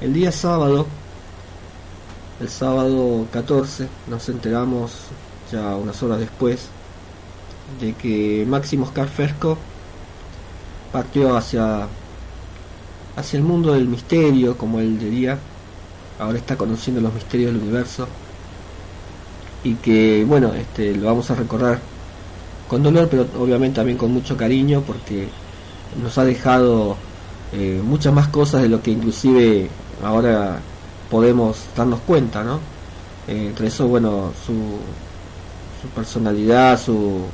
El día sábado, el sábado 14, nos enteramos ya unas horas después de que Máximo Oscar Fresco partió hacia, hacia el mundo del misterio, como él diría. Ahora está conociendo los misterios del universo. Y que, bueno, este, lo vamos a recordar con dolor, pero obviamente también con mucho cariño, porque nos ha dejado eh, muchas más cosas de lo que inclusive ahora podemos darnos cuenta, ¿no? Eh, entre eso, bueno, su, su personalidad, su,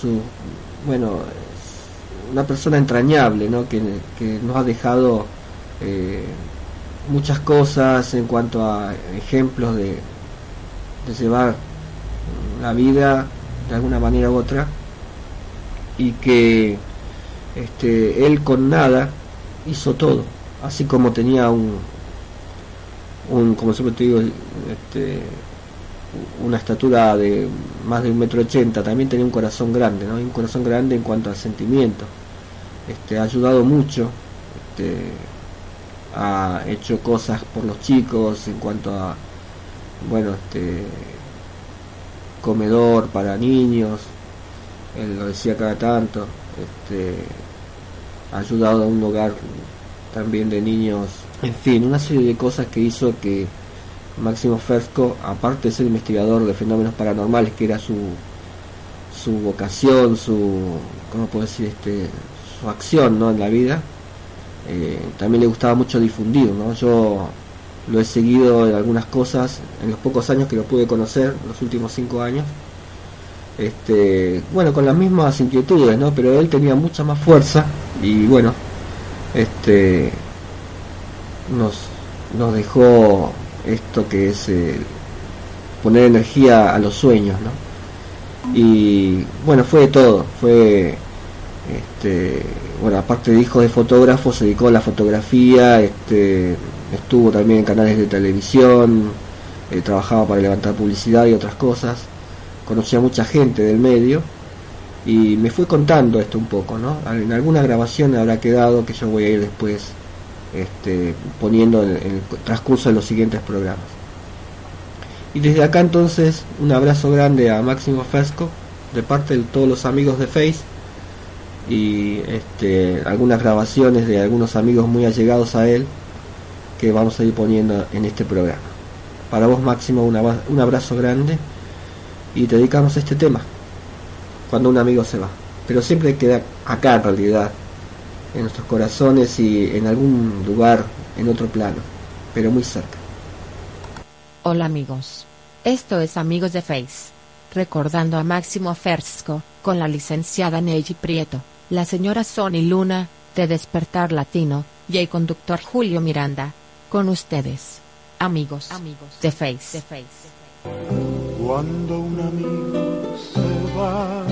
su, bueno, una persona entrañable, ¿no? Que, nos ha dejado eh, muchas cosas en cuanto a ejemplos de, de llevar la vida de alguna manera u otra y que este, él con nada hizo todo, así como tenía un, como siempre te digo, este, una estatura de más de un metro ochenta, también tenía un corazón grande, ¿no? un corazón grande en cuanto al sentimiento. Este, ha ayudado mucho, este, ha hecho cosas por los chicos en cuanto a, bueno, este, comedor para niños, él lo decía cada tanto, ha ayudado a un hogar también de niños, en fin, una serie de cosas que hizo que Máximo Fersco, aparte de ser investigador de fenómenos paranormales, que era su, su vocación, su, ¿cómo puedo decir? Este, su acción ¿no? en la vida, eh, también le gustaba mucho difundir. ¿no? Yo lo he seguido en algunas cosas en los pocos años que lo pude conocer, los últimos cinco años. Este, bueno, con las mismas inquietudes, ¿no? Pero él tenía mucha más fuerza y bueno, este, nos, nos dejó esto que es eh, poner energía a los sueños, ¿no? Y bueno, fue de todo, fue, este, bueno, aparte de hijo de fotógrafo, se dedicó a la fotografía, este, estuvo también en canales de televisión, eh, trabajaba para levantar publicidad y otras cosas, conocía a mucha gente del medio y me fue contando esto un poco, ¿no? En alguna grabación habrá quedado que yo voy a ir después este, poniendo en, el transcurso de los siguientes programas. Y desde acá entonces un abrazo grande a Máximo Fesco de parte de todos los amigos de Face y este, algunas grabaciones de algunos amigos muy allegados a él que vamos a ir poniendo en este programa. Para vos Máximo un abrazo grande y te dedicamos a este tema cuando un amigo se va. Pero siempre queda acá en realidad en nuestros corazones y en algún lugar en otro plano, pero muy cerca. Hola amigos. Esto es Amigos de Face. Recordando a Máximo Fersco, con la licenciada Neji Prieto, la señora Sony Luna, de Despertar Latino, y el conductor Julio Miranda. Con ustedes. Amigos, amigos de Face. De Face. Cuando un amigo se va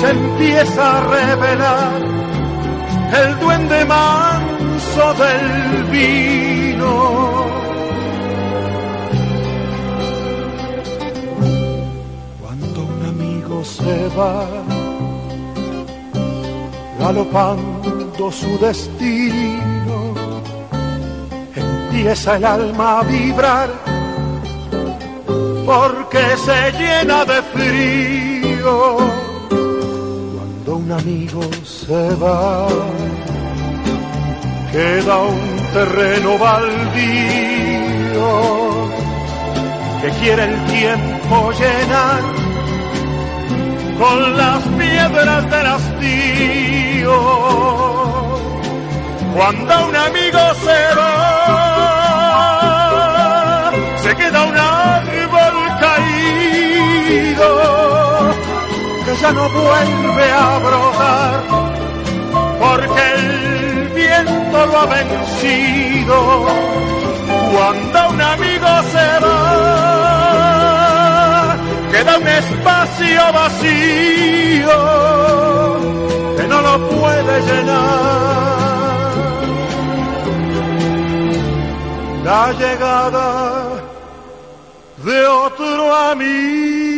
se empieza a revelar el duende manso del vino. Cuando un amigo se va, galopando su destino, empieza el alma a vibrar porque se llena de frío. Cuando un amigo se va, queda un terreno baldío que quiere el tiempo llenar con las piedras del hastío. Cuando un amigo se va, ya no vuelve a brotar porque el viento lo ha vencido. Cuando un amigo se va, queda un espacio vacío que no lo puede llenar. La llegada de otro amigo.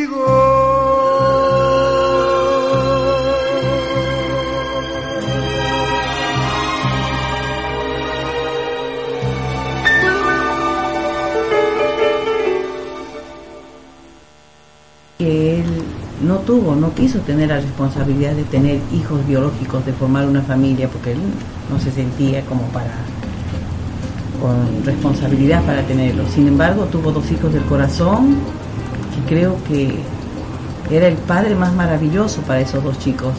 Tuvo, no quiso tener la responsabilidad de tener hijos biológicos, de formar una familia, porque él no se sentía como para con responsabilidad para tenerlo. Sin embargo, tuvo dos hijos del corazón, que creo que era el padre más maravilloso para esos dos chicos.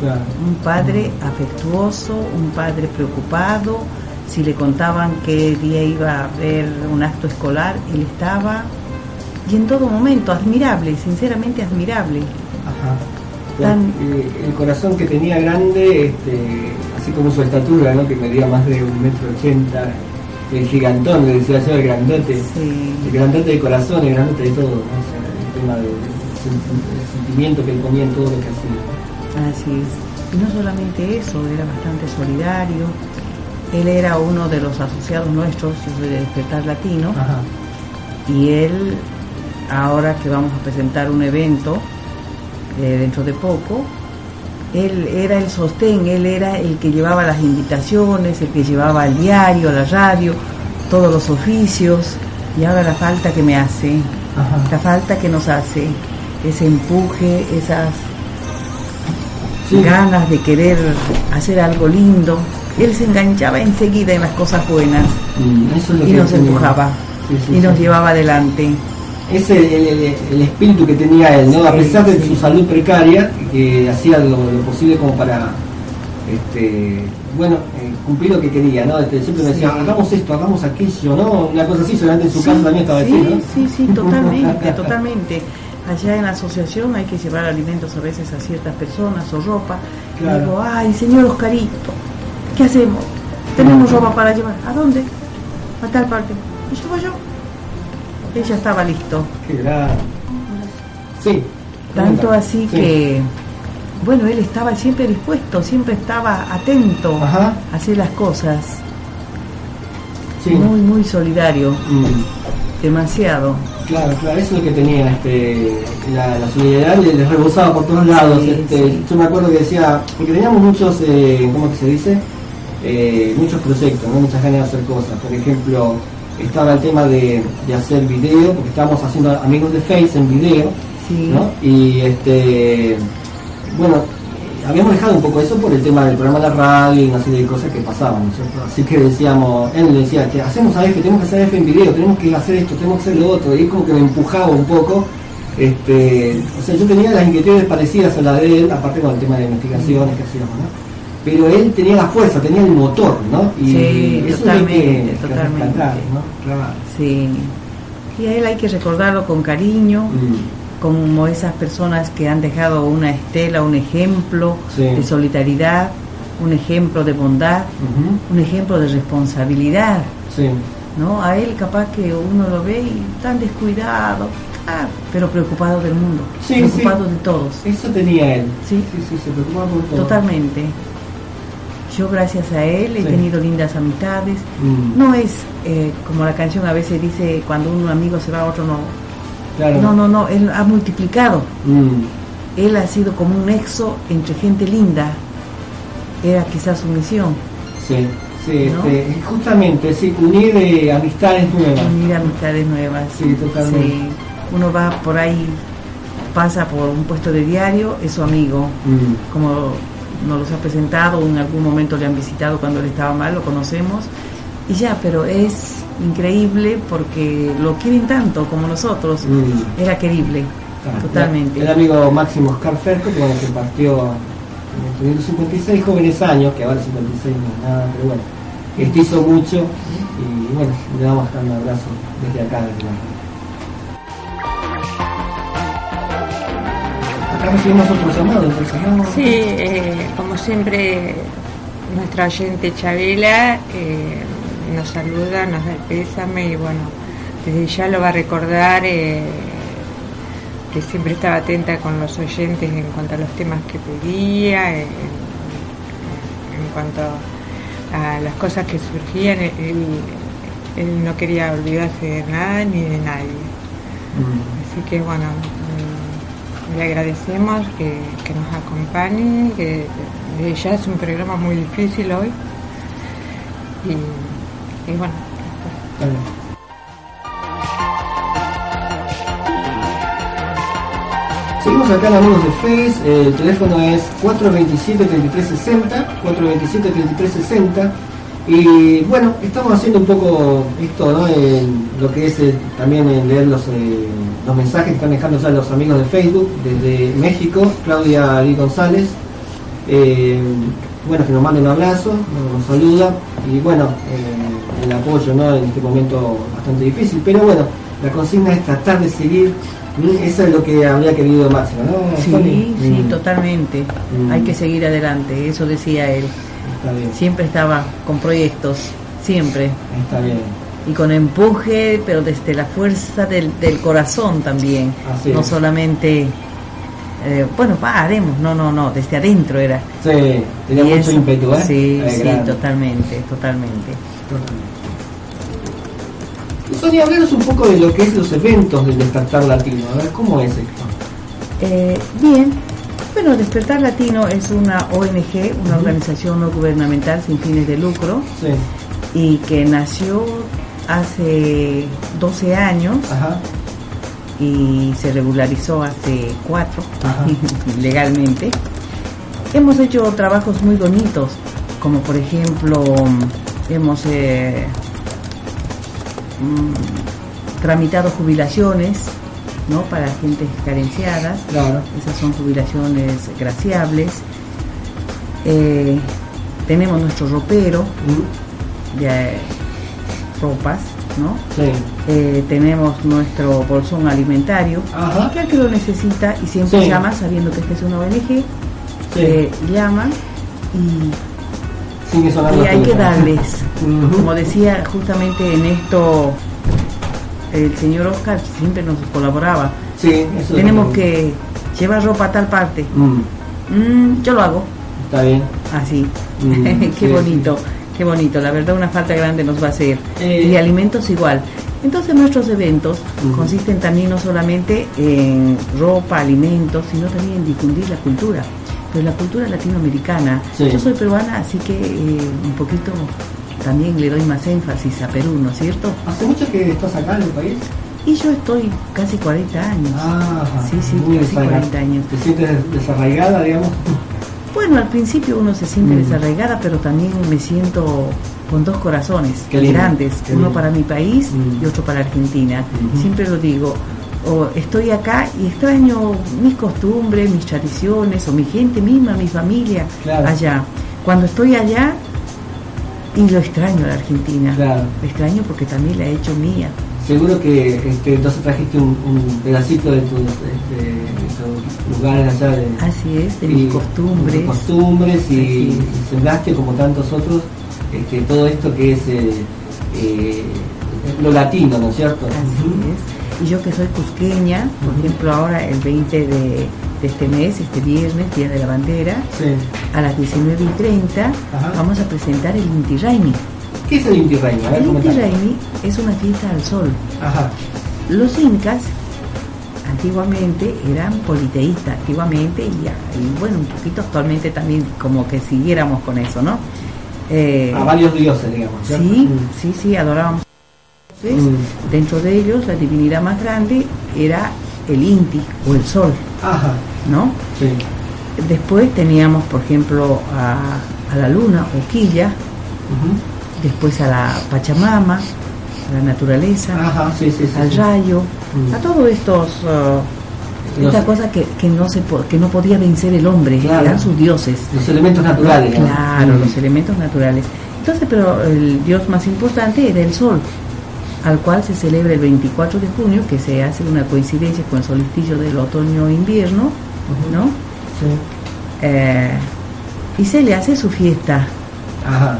Claro. Un padre afectuoso, un padre preocupado. Si le contaban qué día iba a haber un acto escolar, él estaba. Y en todo momento, admirable, sinceramente admirable. Ajá. Tan- Eh, el corazón que tenía grande, este, así como su estatura, ¿no? que medía más de un metro ochenta, el gigantón, le decía yo, el grandote, Sí. el grandote de corazón, el grandote de todo, ¿no? O sea, el tema del del sentimiento que él ponía en todo lo que hacía. Así es. Y no solamente eso, era bastante solidario. Él era uno de los asociados nuestros, yo soy de Despertar Latino, Ajá. y él, ahora que vamos a presentar un evento eh, dentro de poco, él era el sostén, él era el que llevaba las invitaciones, el que llevaba al diario, la radio, todos los oficios, y ahora la falta que me hace, Ajá. la falta que nos hace, ese empuje, esas Sí. ganas de querer hacer algo lindo. Él se enganchaba enseguida en las cosas buenas Mm, y nos empujaba Sí, sí, y nos llevaba adelante. Ese el, el- el espíritu que tenía él, ¿no? A pesar de su salud precaria, que hacía lo, lo posible como para, este, bueno, eh, cumplir lo que quería, ¿no? Este, siempre me decía, Sí. hagamos esto, hagamos aquello, ¿no? Una cosa así, solamente en su Sí, casa también estaba sí, ¿no? sí, sí, totalmente, totalmente. Allá en la asociación hay que llevar alimentos a veces a ciertas personas o ropa. Claro. Y digo, ay, señor Oscarito, ¿qué hacemos? Tenemos ropa para llevar. ¿A dónde? A tal parte. Y yo voy yo. Ella estaba listo. Qué grande. Sí. Tanto así Sí. que, bueno, él estaba siempre dispuesto, siempre estaba atento Ajá. a hacer las cosas. Sí. Muy, muy solidario, Mm, demasiado. Claro, claro, eso es lo que tenía, este, la, la solidaridad le, le rebosaba por todos lados. Sí, este. Yo me acuerdo que decía, porque teníamos muchos, eh, ¿cómo que se dice? Eh, muchos proyectos, ¿no? muchas ganas de hacer cosas. Por ejemplo, estaba el tema de, de hacer video, porque estábamos haciendo amigos de Face en video, Sí. ¿no? Y este, bueno, habíamos dejado un poco eso por el tema del programa de la radio y una serie de cosas que pasaban, ¿no es cierto? Así que decíamos, él decía, que hacemos AF, tenemos que hacer AF en video, tenemos que hacer esto, tenemos que hacer lo otro, y él como que me empujaba un poco. Este, o sea, yo tenía las inquietudes parecidas a la de él, aparte con el tema de investigaciones que hacíamos, ¿no? Pero él tenía la fuerza, tenía el motor, ¿no? Y Sí, eso hay que, totalmente, que totalmente. rescatar, ¿no? Claro. Sí. Y a él hay que recordarlo con cariño, Mm, como esas personas que han dejado una estela, un ejemplo Sí. de solidaridad, un ejemplo de bondad, un ejemplo de responsabilidad. Sí. ¿no? A él capaz que uno lo ve y tan descuidado, ah, pero preocupado del mundo, Sí, preocupado sí. de todos, Eso tenía él. Sí. sí, sí, se preocupaba por todo. totalmente. Yo gracias a él he Sí. tenido lindas amistades. Mm, No es eh, como la canción a veces dice, cuando un amigo se va, otro no. claro. No, no, no, él ha multiplicado. Mm, Él ha sido como un nexo entre gente linda. Era quizás su misión, sí, sí, ¿No? este, justamente, sí, unir eh, amistades nuevas. unir amistades nuevas. Sí, totalmente. Sí. Uno va por ahí, pasa por un puesto de diario, es su amigo. Mm, como nos los ha presentado, o en algún momento le han visitado cuando él estaba mal, lo conocemos, y ya, pero es increíble porque lo quieren tanto como nosotros, Mm. era querible, Ah, totalmente. El amigo Máximo Oscar Ferco, que bueno, que partió teniendo 56 jóvenes años, que ahora 56 no es nada, pero bueno, este hizo mucho y bueno, le damos un abrazo desde acá, desde Acá Sí, eh, como siempre, nuestra oyente Chabela eh, nos saluda, nos da el pésame y bueno, desde ya lo va a recordar eh, que siempre estaba atenta con los oyentes en cuanto a los temas que pedía, en, en cuanto a las cosas que surgían, él, él no quería olvidarse de nada ni de nadie. Mm. Así que bueno, le agradecemos que, que nos acompañe, que ya es un programa muy difícil hoy. Y, y bueno. Seguimos acá en Amigos de Face, el teléfono es 427-3360, 427-3360 y bueno, estamos haciendo un poco esto, ¿no? En lo que es eh, también en leer los, eh, los mensajes que están dejando ya los amigos de Facebook desde México, Claudia Lee González, eh, bueno, que nos manda un abrazo, nos, saluda y bueno, eh, el apoyo, ¿no? En este momento bastante difícil, pero bueno, la consigna es tratar de seguir, eso es lo que habría querido Máximo, ¿no? Sí, Sony? sí, Mm, totalmente. Mm. Hay que seguir adelante, eso decía él. Está bien, Siempre estaba con proyectos, siempre. está bien. Y con empuje, pero desde la fuerza del, del corazón también. Así no es. solamente, eh, bueno, va, haremos, no, no, no, desde adentro era. Sí, tenía Y mucho eso- ímpetu, ¿eh? Sí, Eh, sí, grande. totalmente, totalmente. Sonia, hablaros un poco de lo que es los eventos del despertar latino, a ver, ¿cómo es esto? Eh, bien, bueno, Despertar Latino es una ONG, una organización no gubernamental sin fines de lucro Sí, y que nació hace 12 años ajá, y se regularizó hace 4 Ajá. legalmente. Hemos hecho trabajos muy bonitos, como por ejemplo hemos eh, mm, tramitado jubilaciones ¿no? para gentes carenciadas. claro. Esas son jubilaciones graciables. Eh, tenemos nuestro ropero de eh, ropas, ¿no? Sí, Eh, tenemos nuestro bolsón alimentario. ajá, que el que lo necesita y siempre Sí. llama sabiendo que esta es una ONG, sí, eh, llama y, y hay que darles. Como decía justamente en esto el señor Oscar siempre nos colaboraba. Sí, eso Tenemos es- que llevar ropa a tal parte. Mm, Mm, yo lo hago está bien. así. Mm, qué sí, bonito, qué bonito. La verdad una falta grande nos va a hacer. Eh. Y alimentos igual. Entonces nuestros eventos consisten también no solamente en ropa, alimentos, sino también en difundir la cultura. Pero la cultura latinoamericana. Sí. Yo soy peruana, así que eh, un poquito también le doy más énfasis a Perú, ¿no es cierto? ¿Hace mucho que estás acá en el país? Y yo estoy casi 40 años. Ah, Sí, sí, casi desarraigada. 40 años. ¿Te sientes des- desarraigada, digamos? Bueno, al principio uno se siente Mm. desarraigada, pero también me siento con dos corazones Qué grandes, qué uno para mi país Mm. y otro para Argentina. Ujú. Siempre lo digo, o estoy acá y extraño mis costumbres, mis tradiciones, o mi gente misma, mi familia Claro. allá. Cuando estoy allá y lo extraño a la Argentina, Claro. lo extraño porque también la he hecho mía. Seguro que este, entonces trajiste un, un pedacito de tus, este, tus lugares allá de, Así es, de y- mis costumbres. tus costumbres y, y sembraste como tantos otros este, todo esto que es eh, eh, lo latino, ¿no es cierto? Así es. Y yo que soy cusqueña, por ejemplo, ahora el 20 de, de este mes, este viernes, Día de la Bandera, Sí. a las 19 y 30 Ajá. vamos a presentar el Inti Raimi. ¿Qué es el Inti ver, El Inti. Raimi es una fiesta al sol. Ajá. Los incas antiguamente eran politeístas, antiguamente y, y bueno, un poquito actualmente también como que siguiéramos con eso, ¿no? Eh, A varios dioses, digamos. ¿cierto? Sí, Mm. sí, sí, adorábamos. dioses. Mm. Dentro de ellos, la divinidad más grande era el Inti o el Sol, Ajá. ¿No? Sí. después teníamos, por ejemplo, a, a la luna o quilla, después a la Pachamama, a la naturaleza, Ajá, sí, sí, sí, al rayo, Mm. a todos estos uh, cosas que, que no se po- que no podía vencer el hombre, Claro. eran sus dioses. Los elementos naturales. ¿no? Claro, Mm. los elementos naturales. Entonces, pero el dios más importante era el sol, al cual se celebra el 24 de junio, que se hace una coincidencia con el solsticio del ¿no? Sí. Eh, y se le hace su fiesta. Ajá.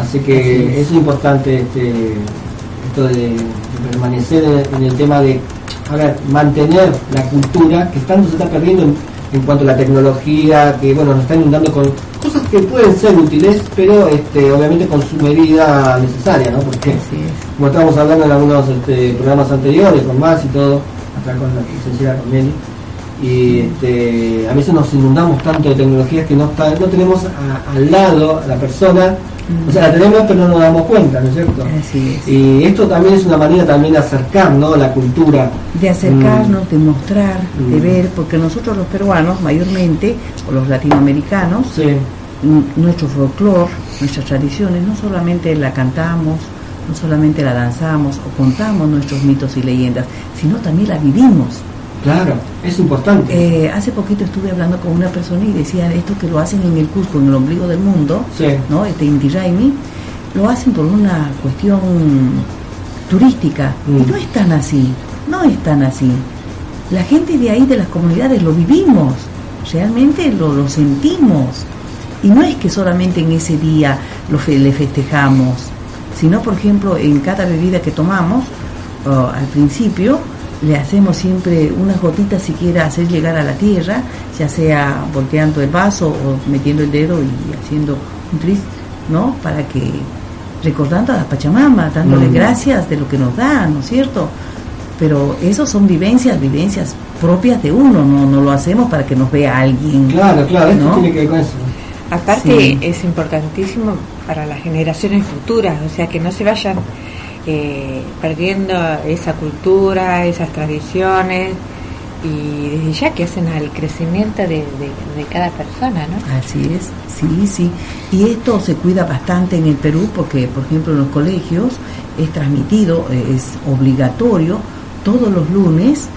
Así que Así es. es importante este, esto de, de permanecer en, en el tema de a ver, mantener la cultura que tanto se está perdiendo en, en cuanto a la tecnología, que bueno, nos está inundando con cosas que pueden ser útiles, pero este, obviamente con su medida necesaria, ¿no? Porque como estábamos hablando en algunos este, programas anteriores, con Max y todo, acá con la licenciada con Meli, y este, a veces nos inundamos tanto de tecnologías que no, está, no tenemos a- al lado a la persona, o sea, la tenemos pero no nos damos cuenta, ¿no es cierto? Así es. Y esto también es una manera también de acercar ¿no? la cultura. de acercarnos, de mostrar, de Mm. ver, porque nosotros los peruanos mayormente, o los latinoamericanos, Sí, nuestro folclore, nuestras tradiciones, no solamente la cantamos, no solamente la danzamos o contamos nuestros mitos y leyendas, sino también la vivimos. Claro, es importante. Eh, hace poquito estuve hablando con una persona y decía esto que lo hacen en el Cusco, en el ombligo del mundo, Sí. ¿no? Este Inti Raymi, lo hacen por una cuestión turística. Mm. Y no es tan así, no es tan así. La gente de ahí, de las comunidades, lo vivimos, realmente lo, lo sentimos. Y no es que solamente en ese día lo fe- le festejamos, sino, por ejemplo, en cada bebida que tomamos, uh, al principio le hacemos siempre unas gotitas siquiera hacer llegar a la tierra, ya sea volteando el vaso o metiendo el dedo y haciendo un tris, ¿no? Para que, recordando a la Pachamama, dándole Mm. gracias de lo que nos da, ¿no es cierto? Pero eso son vivencias, vivencias propias de uno, no, no lo hacemos para que nos vea alguien. Claro, claro, esto ¿no? tiene que ver con eso. Aparte Sí. es importantísimo para las generaciones futuras, o sea, que no se vayan eh, perdiendo esa cultura, esas tradiciones y desde ya que hacen al crecimiento de, de- de cada persona, ¿no? Así es, sí, sí. Y esto se cuida bastante en el Perú porque, por ejemplo, en los colegios es transmitido, eh, es obligatorio todos los lunes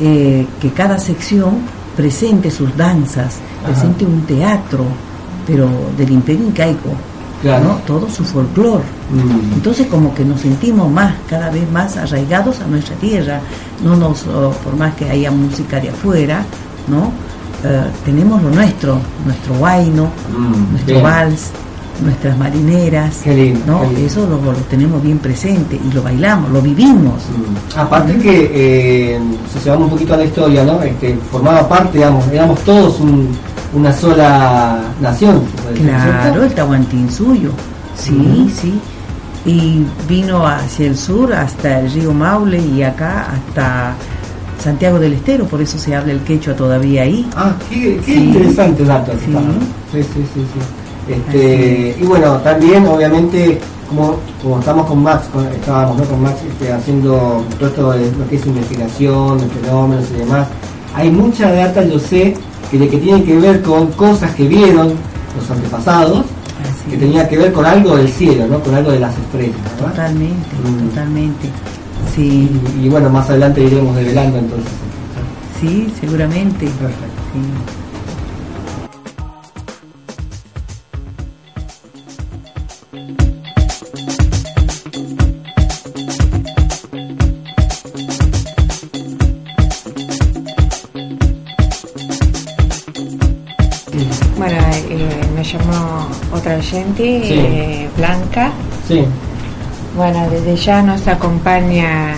eh, que cada sección presente sus danzas, Ajá. presente un teatro, pero del imperio incaico, Claro. ¿no? Todo su folclore. Mm. Entonces como que nos sentimos más, cada vez más arraigados a nuestra tierra, no nos, oh, por más que haya música de afuera, ¿no? Eh, tenemos lo nuestro, nuestro guayno, Mm, nuestro bien. vals, nuestras marineras, Qué lindo. Eso lo, lo tenemos bien presente y lo bailamos, lo vivimos. Mm. Aparte que, eh, si se vamos un poquito a la historia, ¿no? Este, formaba parte, digamos, éramos todos un- una sola nación. decir, Claro, ¿cierto? el Tahuantinsuyo, sí, sí. Y vino hacia el sur hasta el río Maule y acá hasta Santiago del Estero, por eso se habla el quechua todavía ahí. Ah, qué, qué Sí. interesante dato. Sí. está, ¿no? sí, sí, sí, sí. Este, y bueno, también obviamente como, como estamos con Max, con- estábamos ¿no? con Max este, haciendo todo esto de lo que es investigación, de fenómenos y demás, hay mucha data, yo sé, que, de que tiene que ver con cosas que vieron los antepasados, Así que es. tenía que ver con algo del cielo, ¿no? con algo de las estrellas. ¿verdad? Totalmente, Mm. totalmente. Sí, Y, y bueno, más adelante iremos develando entonces. sí, seguramente. Perfecto. Sí. Oyente, Sí. eh, Blanca. Sí. Bueno, desde ya nos acompaña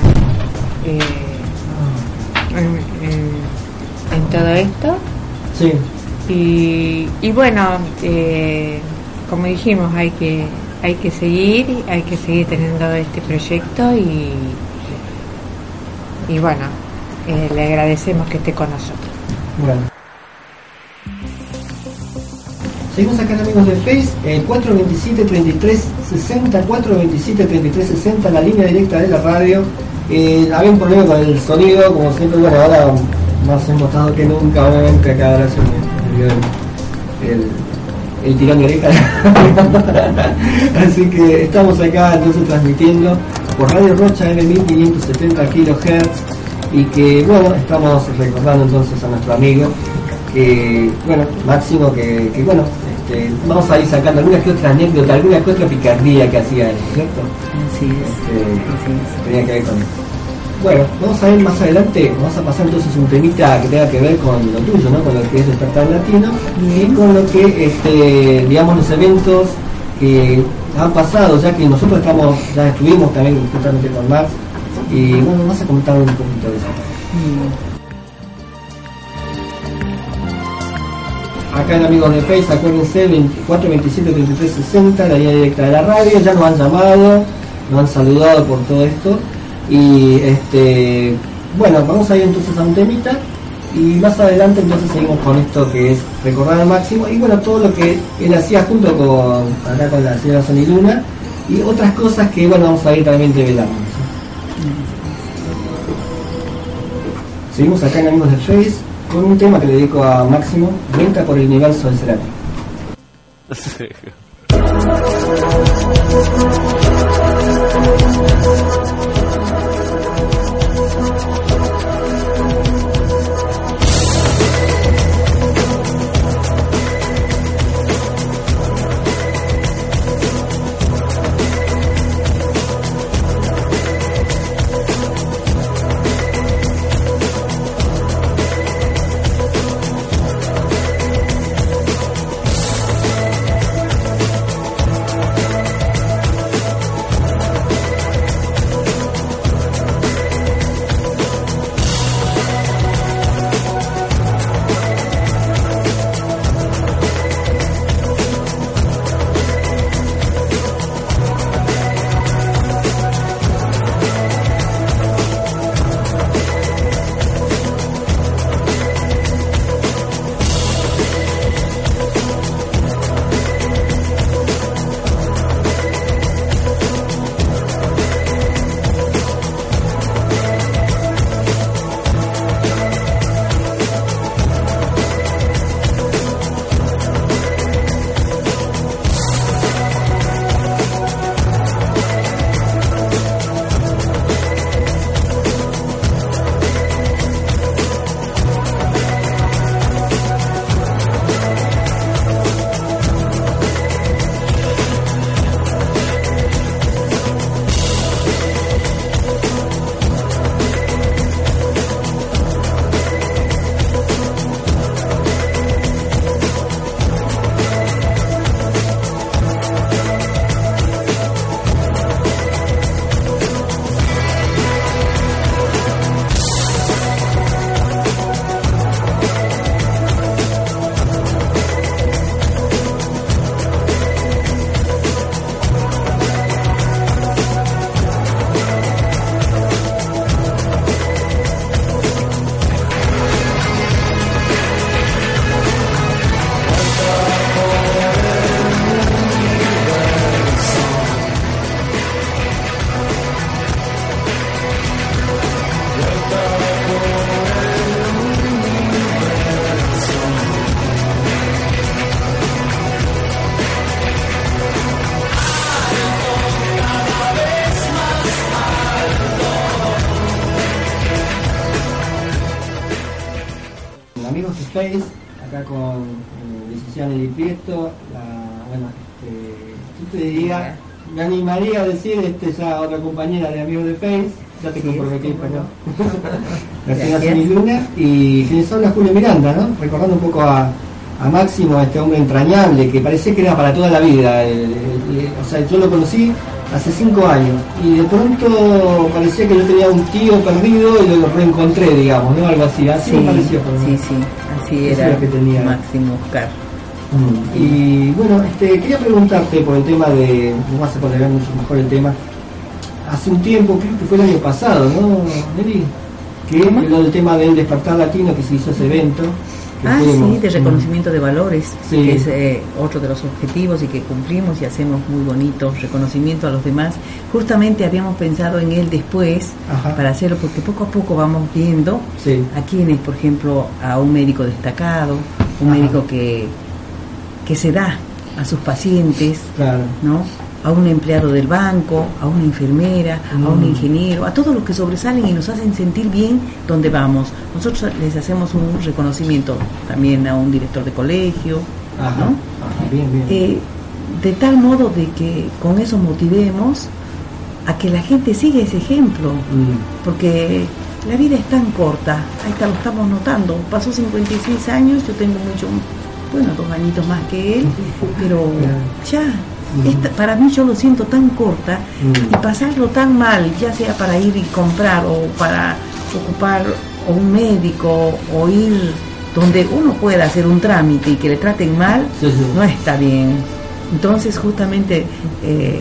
eh, en, en- en todo esto. Sí. Y, y bueno, eh, como dijimos, hay que hay que seguir, hay que seguir teniendo este proyecto y, y bueno, eh, le agradecemos que esté con nosotros. Bueno. Seguimos acá amigos de Face, eh, 427 33 60, 427 33 60, la línea directa de la radio. Eh, había un problema con el sonido, como siempre, bueno, ahora más emocionado que nunca, obviamente acá ahora se el, el, el tirón de oreja. Así que estamos acá entonces transmitiendo por Radio Rocha M1570 kHz y que bueno, estamos recordando entonces a nuestro amigo que bueno, Máximo que bueno, este, vamos a ir sacando alguna que otra anécdota, alguna que otra picardía que hacía él, ¿cierto? Así es. Este, tenía que ver con eso. Bueno, vamos a ver más adelante, vamos a pasar entonces un temita que tenga que ver con lo tuyo, ¿no? Con lo que es despertar latino y con lo que, este, digamos, los eventos que han pasado, ya que nosotros estamos, ya estuvimos también justamente con Max y bueno, vamos a comentar un poquito de eso. Mm, Acá en Amigos de Face, acuérdense, 24 27 33 60, la línea directa de la radio, ya nos han llamado, nos han saludado por todo esto. Y este bueno, vamos a ir entonces a un temita y más adelante entonces seguimos con esto que es recordar al máximo y bueno, todo lo que él hacía junto con acá con la señora Sonny Luna y otras cosas que bueno, vamos a ir también develando. Seguimos acá en Amigos de Face con un tema que le dedico a Máximo, Venta por el universo del Cerati. De Face, acá con eh, licenciado Nelly Prieto, la, bueno, este, yo te diría, me animaría a decir, este ya otra compañera de Amigos de Face, ya te Sí, comprometí, cómo pero no. la señora Luna, y quienes habla Julio Miranda, ¿no? Recordando un poco a, a Máximo, a este hombre entrañable, que parecía que era para toda la vida, el- el- el- o sea, yo lo conocí hace cinco años, y de pronto parecía que yo tenía un tío perdido y lo reencontré, digamos, ¿no? Algo así, así Sí, me pareció. por sí, menos. Sí, era lo que tenía. Máximo Oscar. Mm. Y bueno, este, quería preguntarte por el tema de, no vas a poder ver mucho mejor el tema, hace un tiempo, creo que fue el año pasado, ¿no, Nelly? Que lo del tema del despertar latino, que se hizo ese evento, Ah, sí, de reconocimiento de valores, Sí. que es eh, otro de los objetivos y que cumplimos y hacemos muy bonito reconocimiento a los demás. Justamente habíamos pensado en él después Ajá. para hacerlo, porque poco a poco vamos viendo Sí. a quienes, por ejemplo, a un médico destacado, un Ajá. médico que, que se da a sus pacientes, Claro. ¿no? A un empleado del banco, a una enfermera, a un Mm. ingeniero, a todos los que sobresalen y nos hacen sentir bien donde vamos. Nosotros les hacemos un reconocimiento también a un director de colegio, Ajá. ¿no? Ajá, bien, bien. Eh, de tal modo de que con eso motivemos a que la gente siga ese ejemplo, Mm. porque la vida es tan corta, ahí está, lo estamos notando, pasó 56 años, yo tengo mucho, bueno, dos añitos más que él, pero ya, esta- para mí yo lo siento tan corta y pasarlo tan mal, ya sea para ir y comprar o para ocupar o un médico o ir donde uno pueda hacer un trámite y que le traten mal, Sí, sí. no está bien. Entonces justamente eh,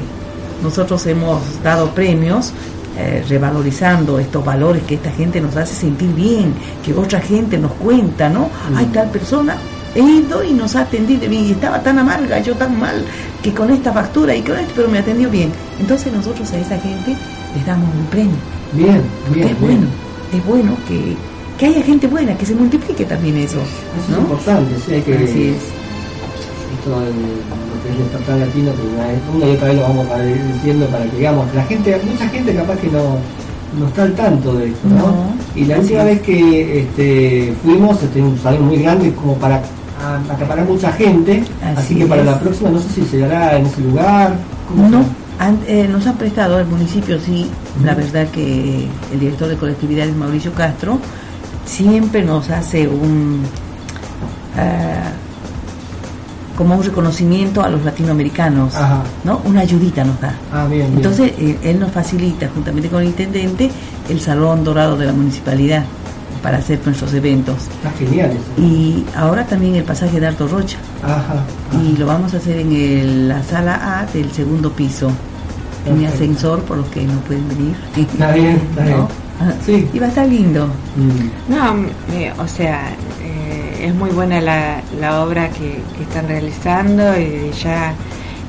nosotros hemos dado premios eh, revalorizando estos valores que esta gente nos hace sentir bien, que otra gente nos cuenta, ¿no? Hay tal persona, he ido y nos ha atendido bien, y estaba tan amarga, yo tan mal, que con esta factura y con esto, pero me atendió bien. Entonces nosotros a esa gente les damos un premio. Bien, bien, es bueno, es bueno que, que haya gente buena, que se multiplique también eso. Eso es importante, sí, hay que... Así es. Esto del- lo que es el despertar latino, que una, y otra vez lo vamos a ir diciendo para que digamos, la gente, mucha gente capaz que no, no está al tanto de esto, ¿no? No, y la última vez que este, fuimos, este, un salón muy grande como para a- acaparar mucha gente, así, Así que para la próxima no sé si se hará en ese lugar. ¿cómo No, han- eh, nos han prestado al municipio, sí, la verdad que el director de colectividades, Mauricio Castro, siempre nos hace un... ah, como un reconocimiento a los latinoamericanos, Ajá. ¿no? Una ayudita nos da. Ah, bien, bien. Entonces, eh, él nos facilita, juntamente con el intendente, el Salón Dorado de la Municipalidad para hacer nuestros eventos. Está genial eso. Y ahora también el pasaje de Arto Rocha. Ajá. Y lo vamos a hacer en el- la sala A del segundo piso. En mi Perfecto. ascensor, por los que no pueden venir. Está bien, está bien. ¿No? Ah, Sí. Y va a estar lindo. Mm. No, eh, o sea, eh, es muy buena la, la obra que, que están realizando y ya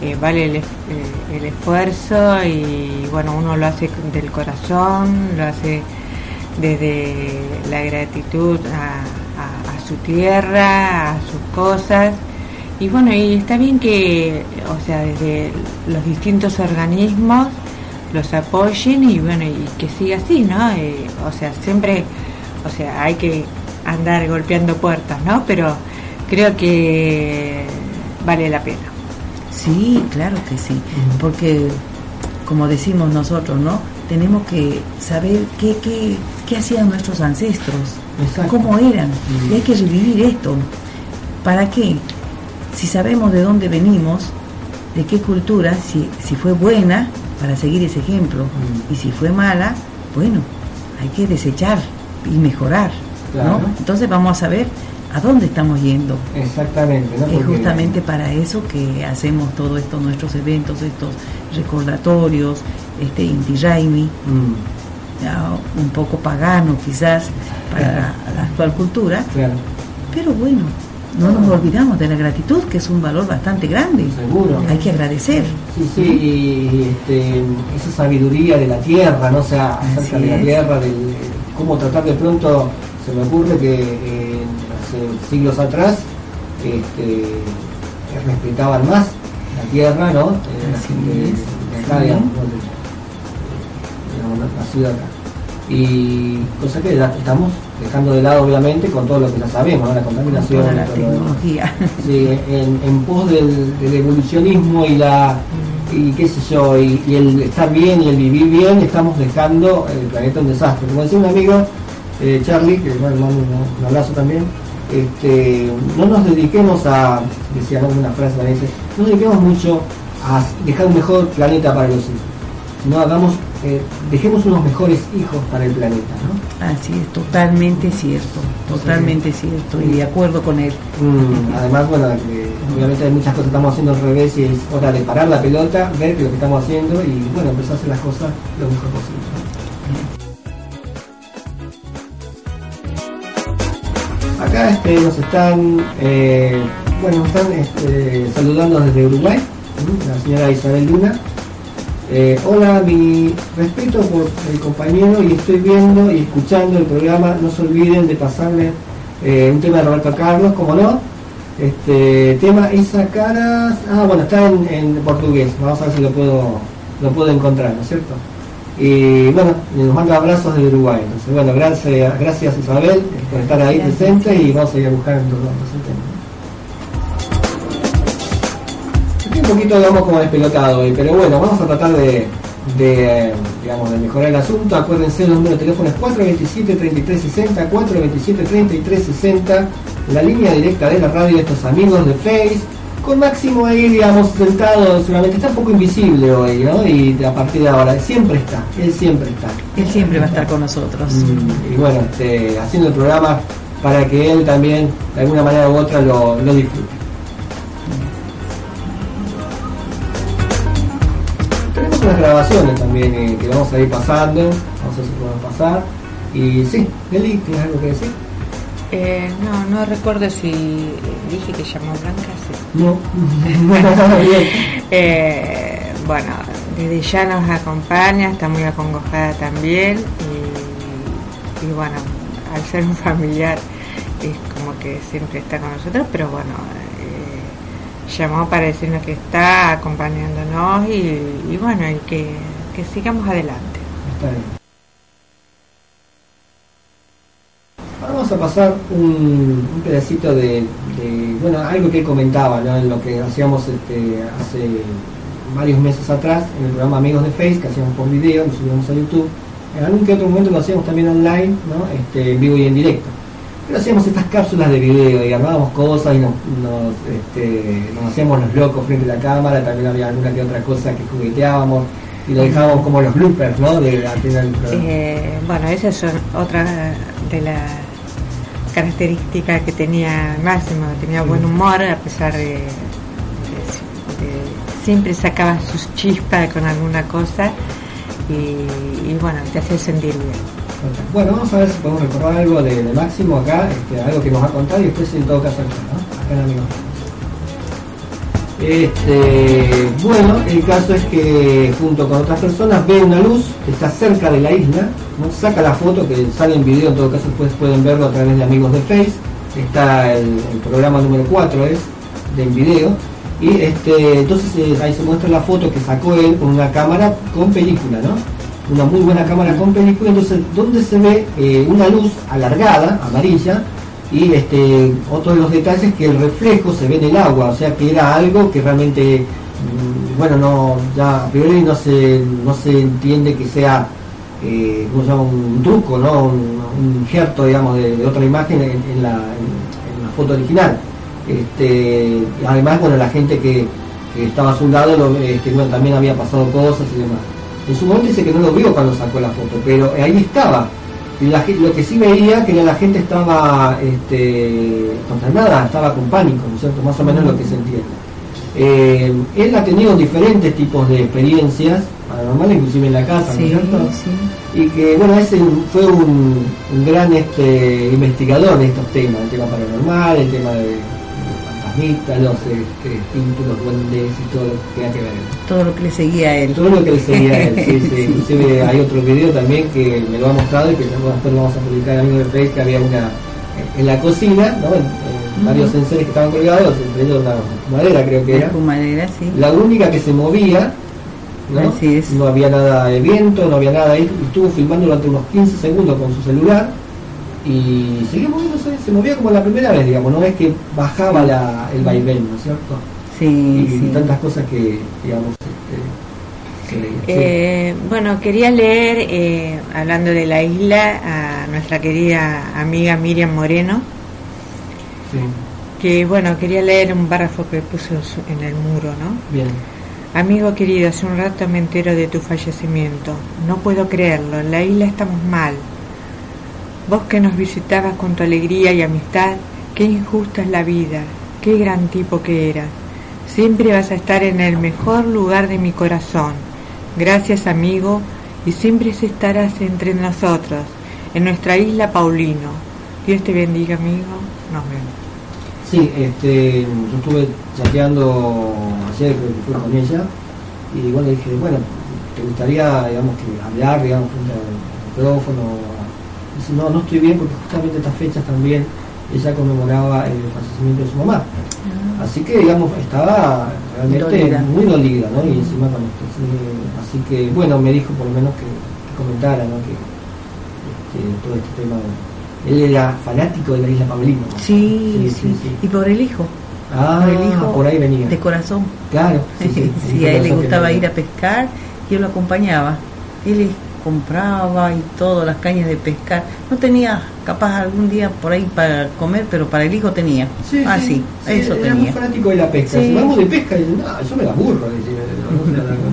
eh, vale el, eh, el esfuerzo y bueno, uno lo hace del corazón, lo hace desde la gratitud a, a- a su tierra, a sus cosas. Y bueno, y está bien que, o sea, desde los distintos organismos los apoyen y bueno, y que siga así, ¿no? Eh, o sea, siempre, o sea, hay que andar golpeando puertas, ¿no? Pero creo que vale la pena. Sí, claro que sí. Porque, como decimos nosotros, ¿no? Tenemos que saber qué, qué, qué hacían nuestros ancestros, Exacto. cómo eran. Y hay que revivir esto. ¿Para qué? Si sabemos de dónde venimos, de qué cultura, si, si fue buena, para seguir ese ejemplo. Mm. Y si fue mala, bueno, hay que desechar y mejorar. Claro. ¿no? Entonces vamos a saber a dónde estamos yendo. Exactamente, ¿no? Es justamente para eso que hacemos todo esto, nuestros eventos, estos recordatorios, este Inti Raimi, Mm, ya un poco pagano quizás para la, la actual cultura, claro, pero bueno, no nos olvidamos de la gratitud, que es un valor bastante grande. seguro. Hay que agradecer. Sí, sí, y este, esa sabiduría de la tierra, ¿no? O sea, acerca Así de la es. tierra, de cómo tratar de pronto, se me ocurre que eh, hace siglos atrás este, respetaban más la tierra, ¿no? Eh, la Así gente de- es, de acá, sí. digamos, ¿no? De- digamos, la- la ciudad acá. Y cosa que estamos dejando de lado, obviamente, con todo lo que ya sabemos, ¿no? La Con contaminación, toda la lo tecnología. Sí, en, en pos del, del evolucionismo y la y qué sé yo y, y el estar bien y el vivir bien estamos dejando el planeta un desastre como decía un amigo eh, Charlie que bueno, un, abrazo también este, no nos dediquemos a decía una frase dice no nos dediquemos mucho a dejar un mejor planeta para los hijos sino hagamos eh, dejemos unos mejores hijos para el planeta ¿no? Así es, totalmente cierto, totalmente cierto, y de acuerdo con él. Mm, además, bueno, que obviamente hay muchas cosas que estamos haciendo al revés y es hora de parar la pelota, ver lo que estamos haciendo y bueno, empezar a hacer las cosas lo mejor posible. ¿no? acá este, nos están, eh, bueno, están este, saludando desde Uruguay, la señora Isabel Luna. Eh, hola, mi respeto por el compañero y estoy viendo y escuchando el programa. No se olviden de pasarle eh, un tema de Roberto Carlos, como no. Este tema esa caras. Ah, bueno, está en, portugués. Vamos a ver si lo puedo lo puedo encontrar, ¿no es cierto? Y bueno, nos manda abrazos de Uruguay. Entonces, bueno, gracias, gracias Isabel por estar ahí presente y vamos a ir a buscar en torno Estoy poquito, digamos, como despelotado hoy, pero bueno, vamos a tratar de, de, digamos, de mejorar el asunto. Acuérdense, el número de teléfono es 427-3360, 427-3360, la línea directa de la radio de estos amigos de Face con Máximo ahí, digamos, sentado, seguramente está un poco invisible hoy, ¿no? Y a partir de ahora, siempre está, él siempre está. Él siempre va a estar con nosotros. Mm, y bueno, este, haciendo el programa para que él también, de alguna manera u otra, lo, lo disfrute. Unas grabaciones también eh, que vamos a ir pasando, vamos a ver si podemos pasar. Y sí, Nelly, ¿tienes algo que decir? Eh, no, no recuerdo si dije que llamó Blanca. Sí. No. eh, bueno, desde ya nos acompaña, está muy acongojada también y, y, bueno, al ser un familiar es como que siempre está con nosotros, pero bueno, eh, llamó para decirnos que está acompañándonos y, bueno, y que, que sigamos adelante. Está bien. Vamos a pasar un, pedacito de, bueno, algo que comentaba, ¿no? En lo que hacíamos este, hace varios meses atrás en el programa Amigos de Face, que hacíamos por video, lo subíamos a YouTube. En algún que otro momento lo hacíamos también online, ¿no? Este, en vivo y en directo. Pero hacíamos estas cápsulas de video y armábamos cosas y nos, nos, este, nos hacíamos los locos frente a la cámara, también había alguna que otra cosa que jugueteábamos y lo dejábamos como los bloopers, ¿no? De, de, eh, bueno, esas son otras de las característica que tenía Máximo, tenía buen humor a pesar de, de, de, siempre sacaba sus chispas con alguna cosa y, y, bueno, te hacía sentir bien. Bueno, vamos a ver si podemos recordar algo de, Máximo acá, este, algo que nos ha contado y después en todo caso ¿no? acá en Amigos. Este, bueno, el caso es que junto con otras personas ve una luz que está cerca de la isla, saca la foto que sale en video, en todo caso después pueden verlo a través de amigos de Face, está el, programa número 4 es de en video, y este, entonces eh, ahí se muestra la foto que sacó él con una cámara con película, ¿no? Una muy buena cámara con película, entonces donde se ve eh, una luz alargada, amarilla, y este, otro de los detalles es que el reflejo se ve en el agua, o sea que era algo que realmente, bueno, no, ya a priori no se, no se entiende que sea eh, ¿cómo se llama? un truco, ¿no? un, un injerto digamos, de, otra imagen en, la, foto original. Este, además, bueno, la gente que, estaba a su lado este, también había pasado cosas y demás. En su momento dice que no lo vio cuando sacó la foto, pero ahí estaba la, lo que sí veía que la gente estaba este, consternada, estaba con pánico, ¿no es cierto? Más o menos lo que se entiende. Eh, él ha tenido diferentes tipos de experiencias paranormales, inclusive en la casa, sí, ¿no es cierto? Sí. Y que, bueno, ese fue un, un gran este, investigador de estos temas, el tema paranormal, el tema de, los este, duendes y todo lo que tenga que ver. Todo lo que le seguía a él. Todo lo que le seguía a él, sí, sí. Inclusive hay otro video también que me lo ha mostrado y que después lo vamos a publicar en de Facebook, que había una en la cocina, ¿no? En, en varios sensores que estaban colgados, entre ellos una madera creo que era. madera, sí. La única que se movía, ¿no? Así es. no había nada de viento, no había nada ahí, y estuvo filmando durante unos 15 segundos con su celular y seguía moviéndose, se movía como la primera vez, digamos, no es que bajaba la, el vaivén, ¿no es cierto? Sí, y sí. tantas cosas que, digamos, este, que, eh, sí. Bueno, quería leer, eh, hablando de la isla, a nuestra querida amiga Miriam Moreno, sí. que bueno, quería leer un párrafo que puso en el muro, ¿no? Bien. Amigo querido, hace un rato me entero de tu fallecimiento. No puedo creerlo, en la isla estamos mal. Vos que nos visitabas con tu alegría y amistad, qué injusta es la vida, qué gran tipo que eras. Siempre vas a estar en el mejor lugar de mi corazón. Gracias amigo, y siempre estarás entre nosotros, en nuestra isla Paulino. Dios te bendiga amigo. nos vemos. Sí, este, yo estuve chateando ayer, fue con ella, y bueno, dije, bueno, ¿te gustaría, digamos, que hablar, digamos, frente al micrófono? Dice, no, no estoy bien porque justamente estas fechas también ella conmemoraba el fallecimiento de su mamá. Así que, digamos, estaba realmente Dolida. muy dolida, ¿no? Y encima con esto. Así, así que, bueno, me dijo por lo menos que, que comentara, ¿no? Que este, todo este tema. él era fanático de la isla Pamelino. ¿no? Sí, sí, Y por el hijo, Ah, por el hijo por ahí venía. de corazón. Claro, sí, sí. Sí, a él le gustaba ir a pescar y él lo acompañaba. Él compraba y todo, las cañas de pescar. No tenía capaz algún día por ahí para comer, pero para el hijo tenía. Sí, ah, sí, sí, eso era tenía. fanático de la pesca. Sí. Si vamos de pesca, no, yo me la burro,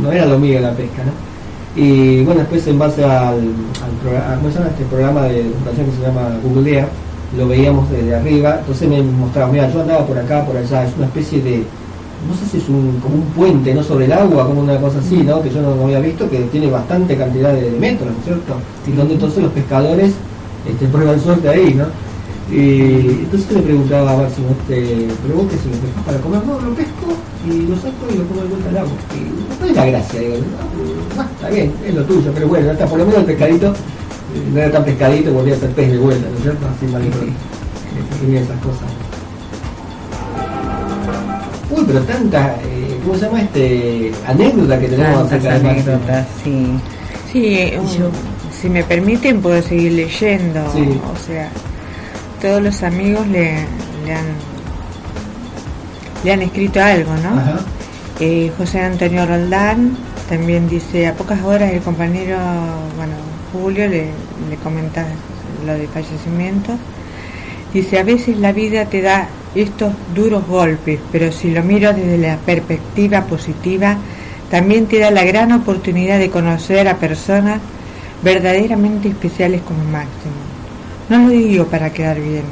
no, era lo mío la pesca, ¿no? Y bueno, después en base al, al programa, ¿cómo se llama este programa de educación que se llama Googlea? Lo veíamos desde arriba, entonces me mostraba, mira, yo andaba por acá, por allá, es una especie de, no sé si es un, como un puente, ¿no? Sobre el agua, como una cosa así, ¿no? Que yo no, no había visto, que tiene bastante cantidad de, metros, ¿no es cierto? Y donde entonces los pescadores este, prueban suerte ahí, ¿no? Y entonces le preguntaba a Máximo, este, pero vos qué si lo pescas para comer, no, lo pesco y lo saco y lo pongo de vuelta al agua. Y ¿cuál es la gracia? Digo, no, ah, está bien, es lo tuyo, pero bueno, hasta por lo menos el pescadito, eh, no era tan pescadito, volvía a ser pez de vuelta, ¿no es cierto? Así tenía esas cosas. Uy, pero tanta, eh, ¿cómo se llama este? Anécdota que tenemos Tantas acerca de anécdotas, sí. Sí, un- yo- si me permiten puedo seguir leyendo. Sí. O sea, todos los amigos le, le han le han escrito algo, ¿no? Ajá. Eh, José Antonio Roldán también dice, a pocas horas el compañero, bueno, Julio le, le comenta lo de fallecimiento. Dice, a veces la vida te da estos duros golpes, pero si lo miro desde la perspectiva positiva, también te da la gran oportunidad de conocer a personas verdaderamente especiales como Máximo. No lo digo para quedar bien,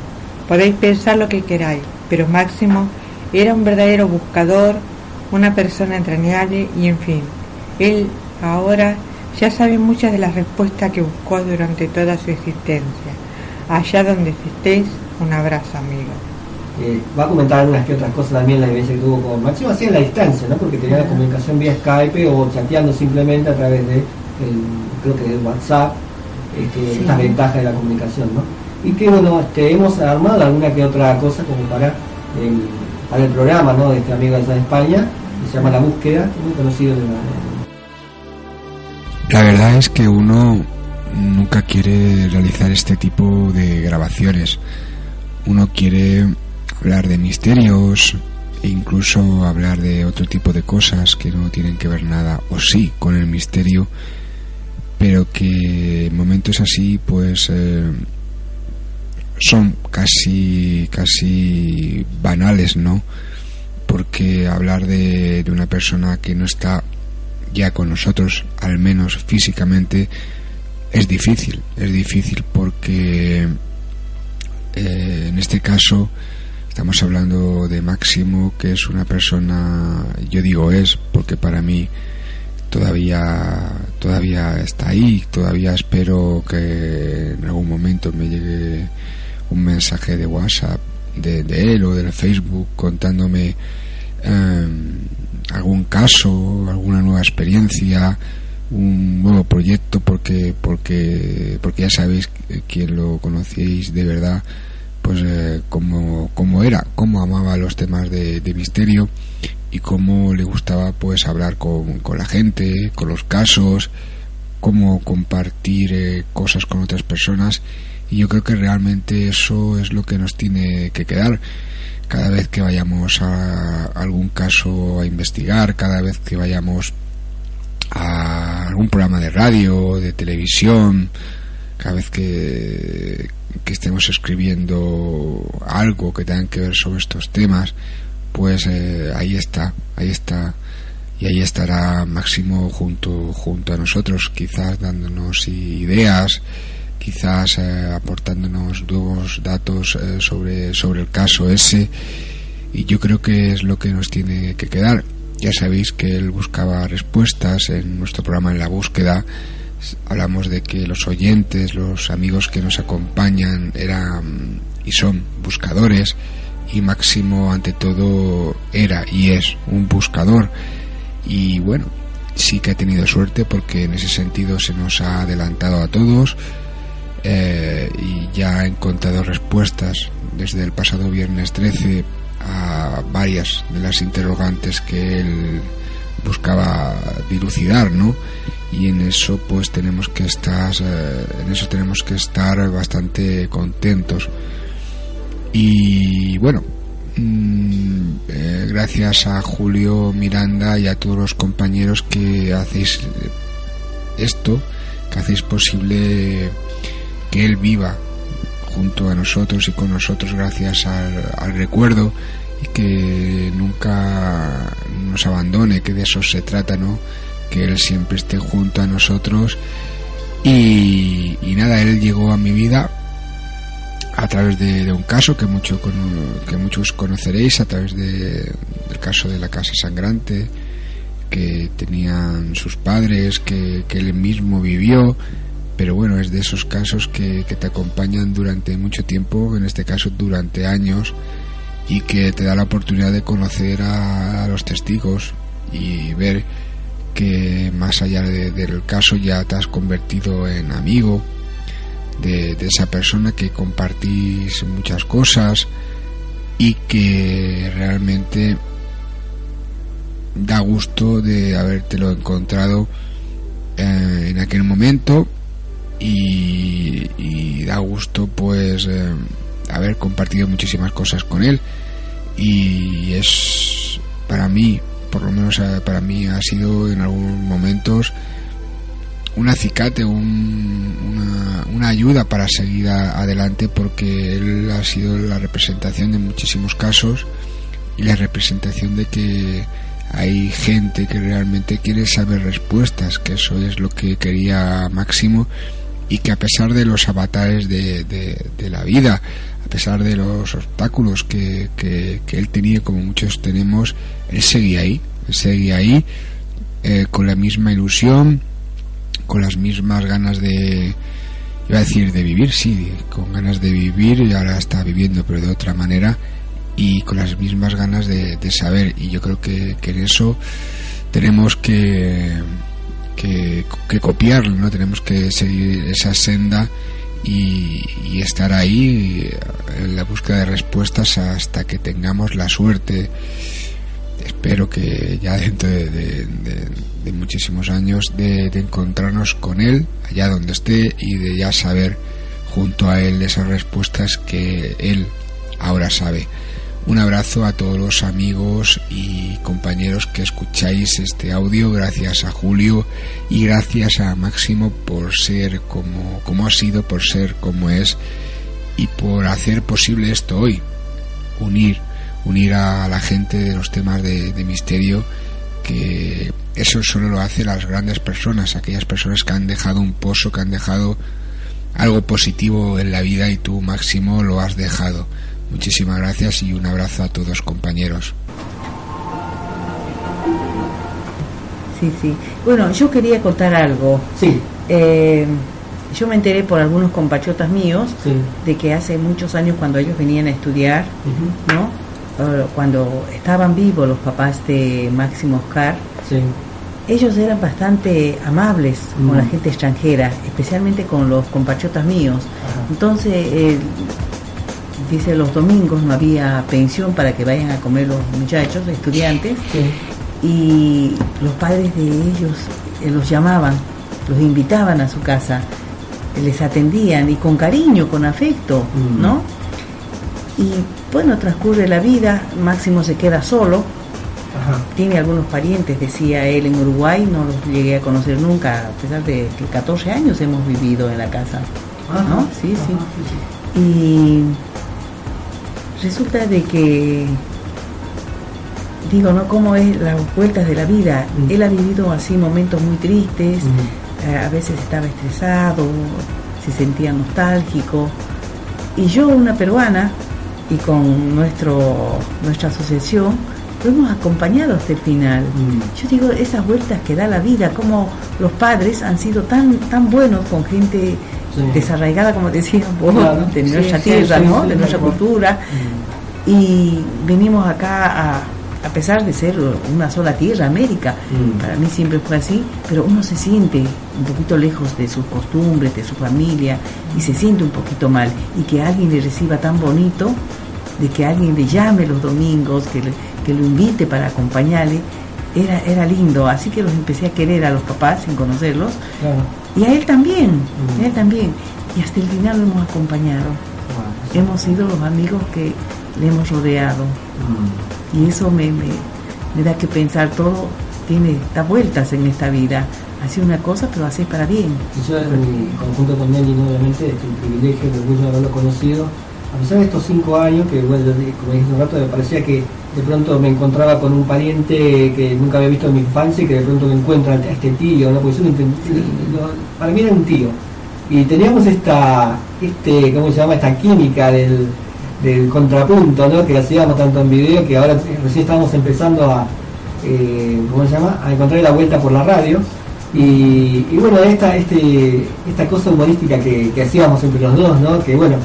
podéis pensar lo que queráis, pero Máximo era un verdadero buscador, una persona entrañable y en fin, él ahora ya sabe muchas de las respuestas que buscó durante toda su existencia. Allá donde estés, un abrazo amigo. Eh, va a comentar algunas que otras cosas también la vivencia que tuvo con Máximo, así en la distancia, ¿no? Porque tenía la comunicación vía Skype o chateando simplemente a través de, el, creo que de WhatsApp, este, Sí. estas ventajas de la comunicación, ¿no? Y que bueno, este, hemos armado alguna que otra cosa como para el, para el programa, ¿no? De este amigo de allá de España, que se llama La Búsqueda, muy conocido en la, La verdad es que uno nunca quiere realizar este tipo de grabaciones. Uno quiere hablar de misterios e incluso hablar de otro tipo de cosas que no tienen que ver nada o sí con el misterio, pero que en momentos así pues eh, son casi casi banales, ¿no? Porque hablar de, de una persona que no está ya con nosotros, al menos físicamente, es difícil. Es difícil porque eh, en este caso estamos hablando de Máximo, que es una persona, yo digo es, porque para mí todavía todavía está ahí, todavía espero que en algún momento me llegue un mensaje de WhatsApp de, él o del Facebook contándome eh, algún caso, alguna nueva experiencia, un nuevo proyecto, porque porque porque ya sabéis quien lo conocíais de verdad, pues eh, cómo, cómo era, cómo amaba los temas de, misterio y cómo le gustaba pues hablar con, con la gente, con los casos, cómo compartir eh, cosas con otras personas. Y yo creo que realmente eso es lo que nos tiene que quedar. Cada vez que vayamos a algún caso a investigar, cada vez que vayamos a algún programa de radio, de televisión, cada vez que, que estemos escribiendo algo que tenga que ver sobre estos temas, pues eh, ahí está, ahí está y ahí estará Máximo junto junto a nosotros, quizás dándonos ideas, quizás eh, aportándonos nuevos datos eh, sobre sobre el caso ese y yo creo que es lo que nos tiene que quedar. Ya sabéis que él buscaba respuestas en nuestro programa en la búsqueda. Hablamos de que los oyentes, los amigos que nos acompañan eran y son buscadores y Máximo ante todo era y es un buscador y bueno sí que ha tenido suerte porque en ese sentido se nos ha adelantado a todos eh, y ya ha encontrado respuestas desde el pasado viernes 13 a varias de las interrogantes que él buscaba dilucidar, ¿no? Y en eso pues tenemos que estar eh, en eso tenemos que estar bastante contentos. Y bueno, mm, eh, gracias a Julio Miranda y a todos los compañeros que hacéis esto, que hacéis posible que él viva junto a nosotros y con nosotros gracias al, recuerdo y que nunca nos abandone, que de eso se trata, ¿no? Que Él siempre esté junto a nosotros. Y, nada, Él llegó a mi vida a través de, un caso que, mucho, que muchos conoceréis, a través de, del caso de la Casa Sangrante, que tenían sus padres, que, que Él mismo vivió pero bueno, es de esos casos que, te acompañan durante mucho tiempo, en este caso durante años, y que te da la oportunidad de conocer a, los testigos y ver que más allá del caso ya te has convertido en amigo de, esa persona que compartís muchas cosas y que realmente da gusto de habértelo encontrado eh, en aquel momento y, da gusto pues eh, haber compartido muchísimas cosas con él. Y es para mí por lo menos eh, para mí ha sido en algunos momentos un acicate, una, una, ayuda para seguir adelante porque él ha sido la representación de muchísimos casos y la representación de que hay gente que realmente quiere saber respuestas, que eso es lo que quería Máximo y que a pesar de los avatares de, de, la vida, a pesar de los obstáculos que, que, él tenía, como muchos tenemos, él seguía ahí, él seguía ahí eh, con la misma ilusión, con las mismas ganas de, iba a decir de vivir, sí, con ganas de vivir y ahora está viviendo, pero de otra manera y con las mismas ganas de, saber. Y yo creo que, que en eso tenemos que que, copiarlo, ¿no? Tenemos que seguir esa senda y, estar ahí en la búsqueda de respuestas hasta que tengamos la suerte. Espero que ya dentro de, muchísimos años de, encontrarnos con él allá donde esté y de ya saber junto a él esas respuestas que él ahora sabe. Un abrazo a todos los amigos y compañeros que escucháis este audio, gracias a Julio y gracias a Máximo por ser como, como ha sido, por ser como es y por hacer posible esto hoy, unir, unir a la gente de los temas de, de misterio que eso solo lo hacen las grandes personas, aquellas personas que han dejado un pozo, que han dejado algo positivo en la vida y tú Máximo lo has dejado Muchísimas gracias y un abrazo a todos compañeros. Sí, sí. Bueno, yo quería contar algo. Sí. Eh, yo me enteré por algunos compatriotas míos de que hace muchos años cuando ellos venían a estudiar, ¿no? Cuando estaban vivos los papás de Máximo Oscar, ellos eran bastante amables con la gente extranjera, especialmente con los compatriotas míos. Entonces, eh, dice los domingos no había pensión para que vayan a comer los muchachos, los estudiantes, y los padres de ellos eh, los llamaban, los invitaban a su casa, les atendían y con cariño, con afecto, mm. ¿no? Y bueno, transcurre la vida, Máximo se queda solo, tiene algunos parientes, decía él, en Uruguay, no los llegué a conocer nunca, a pesar de que 14 años hemos vivido en la casa, ¿no? sí, sí. Y resulta de que digo, ¿no? Cómo es las vueltas de la vida. Mm. Él ha vivido así momentos muy tristes, mm. eh, a veces estaba estresado, se sentía nostálgico. Y yo, una peruana, y con nuestro, nuestra asociación, lo hemos acompañado hasta el final. Mm. Yo digo, esas vueltas que da la vida, como los padres han sido tan, tan buenos con gente Sí. desarraigada, como decías vos, Claro. de nuestra sí, tierra, sí, ¿no? de nuestra cultura. Mm. Y venimos acá a, a pesar de ser una sola tierra, América, Mm. para mí siempre fue así, pero uno se siente un poquito lejos de sus costumbres, de su familia, y se siente un poquito mal. Y que alguien le reciba tan bonito, de que alguien le llame los domingos, que, le- que lo invite para acompañarle, era, era lindo. Así que los empecé a querer a los papás sin conocerlos, Claro. y a él también, Mm. a él también. Y hasta el final lo hemos acompañado. Hemos sido los amigos que le hemos rodeado. Mm. Y eso me, me, me da que pensar, todo tiene, da vueltas en esta vida. Hace una cosa, pero hace para bien. Yo en conjunto con Nelly, obviamente, es un privilegio, el orgullo de haberlo conocido. A pesar de estos cinco años, que bueno, como dije hace un rato, me parecía que de pronto me encontraba con un pariente que nunca había visto en mi infancia y que de pronto me encuentra a este tío, ¿no? Porque yo no, para mí era un tío. Y teníamos esta, este, ¿cómo se llama? Esta química del, del contrapunto, ¿no? Que hacíamos tanto en video que ahora recién estábamos empezando a, eh, ¿cómo se llama? A encontrar la vuelta por la radio. Y, bueno, esta, este, esta cosa humorística que, hacíamos entre los dos, ¿no? Que bueno,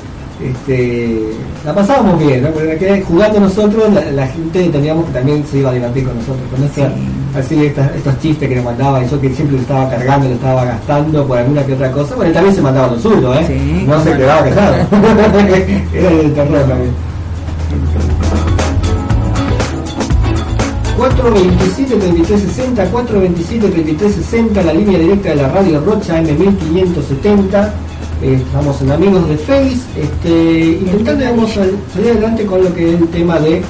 este, la pasábamos bien. Porque que jugando nosotros, la, gente teníamos que también se iba a divertir con nosotros, con esta, así estas- estos chistes que nos mandaba, y yo que siempre lo estaba cargando, lo estaba gastando por alguna que otra cosa, bueno, también se mandaba lo suyo, ¿eh? Sí, no se quedaba callado. Era el terror también. 427 3360 427 3360 la línea directa de la radio Rocha M1570 Eh, estamos en amigos de Face este, intentando digamos, salir adelante con lo que es el tema de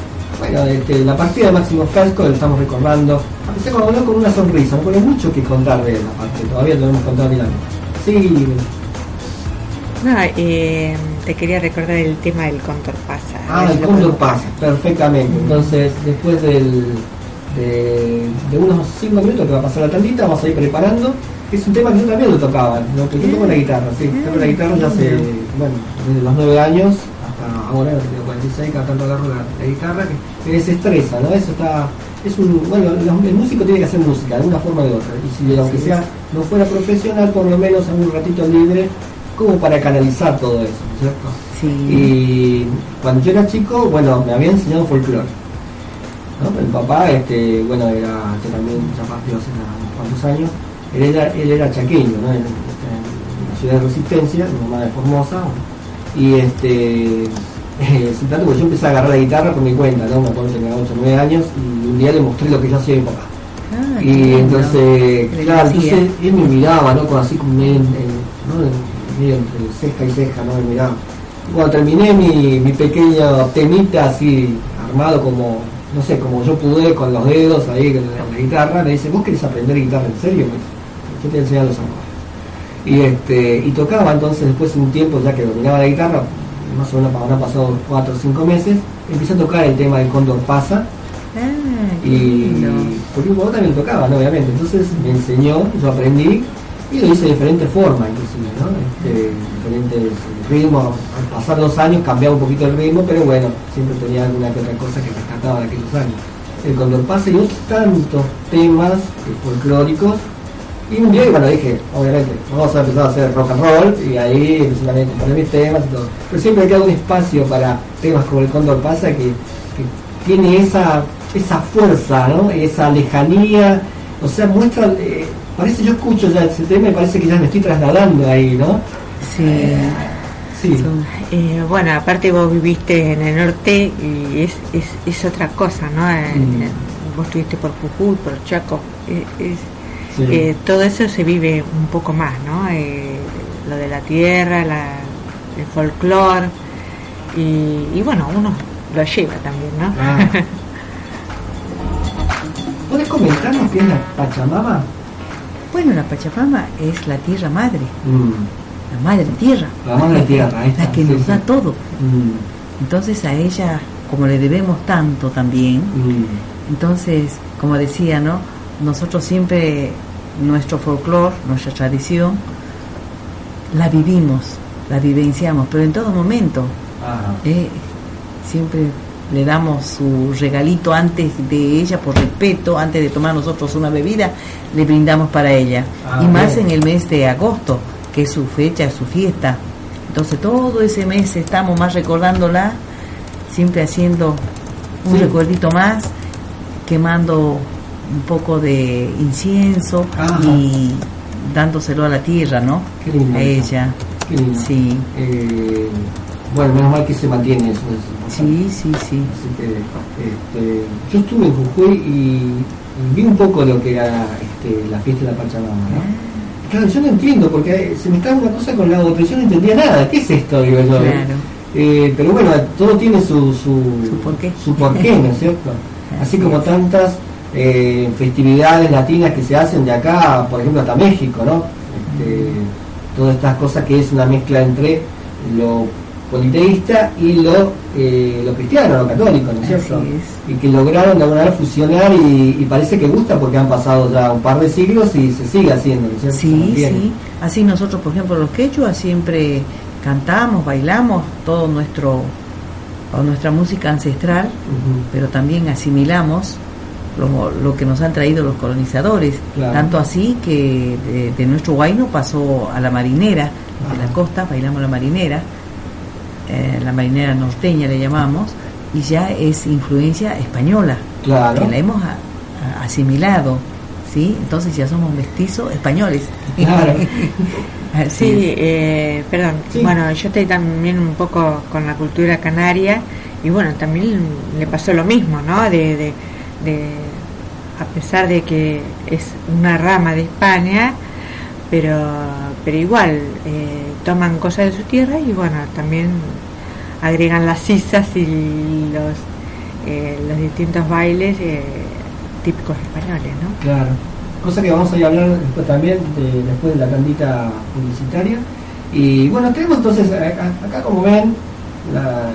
bueno este, la partida de Máximo Frasco lo estamos recordando de hablar con una sonrisa no hay mucho que contar de él aparte todavía tenemos que contar bien sí No, eh, te quería recordar el tema del cóndor pasa. Ah, el podemos- pasa, perfectamente. Entonces, después del, de, de unos 5 minutos que va a pasar la tandita, vamos a ir preparando. Es un tema que yo también lo tocaba, lo que yo toco la guitarra, sí. Toco la guitarra ya hace, bueno, desde los 9 años hasta ahora, tengo 46, cada tanto agarro la, la guitarra, que me desestresa, ¿no? Eso está, es un, bueno, los- el músico tiene que hacer música, de una forma o de otra. Y si aunque sea, no fuera profesional, por lo menos en un ratito libre, como para canalizar todo eso, ¿no es ¿cierto? Sí. Y cuando yo era chico, bueno, me había enseñado folclore. ¿no? El papá, este, bueno, era, yo también ya partió hace unos cuantos años, él era, él era chaqueño, ¿no? En, en la ciudad de Resistencia, mi mamá de Formosa, y este, eh, sin tanto, porque yo empecé a agarrar la guitarra por mi cuenta, ¿no? Me acuerdo que tenía 8 o 9 años, y un día le mostré lo que yo hacía a mi papá. Ah, Y entonces, claro, entonces él me miraba, ¿no? Con así como medio, en- ¿no? En- medio entre ceja y ceja, ¿no? Me miraba. Y cuando terminé mi, mi pequeño temita así, armado como, no sé, como yo pude con los dedos ahí con la, la guitarra, me dice, ¿vos querés aprender guitarra en serio? Yo te voy a enseñar los acordes. Y este, y tocaba entonces después de un tiempo ya que dominaba la guitarra, más o menos habrán pasado 4 o 5 meses, empecé a tocar el tema del Cóndor Pasa, Ah, y porque mi papá también tocaba, ¿no? obviamente. Entonces me enseñó, yo aprendí y lo hice de diferentes formas, inclusive, ¿no? Este, diferentes ritmos. Al pasar los años cambiaba un poquito el ritmo, pero bueno, siempre tenía alguna que otra cosa que rescataba de aquellos años. El Condor Pase y otros tantos temas eh, folclóricos. Y un día, bueno, dije, obviamente, vamos a empezar a hacer rock and roll y ahí empecé también a componer mis temas y todo. Pero siempre queda un espacio para temas como el Cóndor Pasa que, que tiene esa, esa fuerza, ¿no? Esa lejanía, o sea, muestra, eh, parece, yo escucho ya ese tema y parece que ya me estoy trasladando ahí, ¿no? Sí. Sí. Son- Eh, bueno, aparte vos viviste en el norte y es, es, es otra cosa, ¿no? Eh, Mm. eh, Vos estuviste por Jujuy, por Chaco. eh, es- Sí. eh, todo eso se vive un poco más, ¿no? Eh, lo de la tierra, la, el folclore. Y, y bueno, uno lo lleva también, ¿no? Ah. ¿Puedes comentarnos qué es la Pachamama? Bueno, la Pachamama es la tierra madre, Mm, la madre tierra. La madre tierra, La que nos sí. da todo. mm, Entonces a ella, como le debemos tanto también, mm. entonces, como decía, ¿no? Nosotros siempre, nuestro folclore, nuestra tradición, la vivimos, la vivenciamos, pero en todo momento, ¿eh? siempre le damos su regalito antes de ella por respeto, antes de tomar nosotros una bebida, le brindamos para ella. Ah, y más bien. en el mes de agosto, que es su fecha, su fiesta. Entonces todo ese mes estamos más recordándola, siempre haciendo un Sí. recuerdito más, quemando un poco de incienso Ajá. y dándoselo a la tierra, ¿no? Qué lindo A ella. Qué lindo. Sí, Eh, bueno, menos mal que se mantiene eso. es sí, sí, sí. Así que, este, yo estuve en Jujuy y, vi un poco lo que era este, la fiesta de la Pachamama, ¿no? Claro, yo no entiendo, porque se me estaba una cosa con la otra, yo no entendía nada. ¿Qué es esto? Digo yo. Claro. Eh, pero bueno, todo tiene su, su, Su porqué. su porqué, ¿no es cierto? Así como tantas eh, festividades latinas que se hacen de acá, por ejemplo, hasta México, ¿no? Este, todas estas cosas que es una mezcla entre lo politeísta y lo, eh, lo cristiano, lo católico, ¿no es cierto? Y que lograron de alguna manera fusionar y, y parece que gusta porque han pasado ya un par de siglos y se sigue haciendo, ¿no es cierto? Sí, sí. Así nosotros, por ejemplo, los quechuas siempre cantamos, bailamos todo nuestro o nuestra música ancestral, pero también asimilamos lo, lo que nos han traído los colonizadores. Claro. Tanto así que de, de nuestro guayno pasó a la marinera, de la costa, bailamos la marinera, eh, la marinera norteña le llamamos, y ya es influencia española Claro. que la hemos a- a- asimilado, ¿sí? Entonces ya somos mestizos españoles. Claro. Sí, es. eh, perdón. Sí. Bueno, yo estoy también un poco con la cultura canaria y bueno, también le pasó lo mismo, ¿no? De, de, de- a pesar de que es una rama de España, pero, pero igual eh, toman cosas de su tierra y bueno, también agregan las sisas y los, eh, los distintos bailes eh, típicos españoles, ¿no? Claro. Cosa que vamos a hablar después también, de- después de la tandita publicitaria. Y bueno, tenemos entonces, acá, acá como ven, la-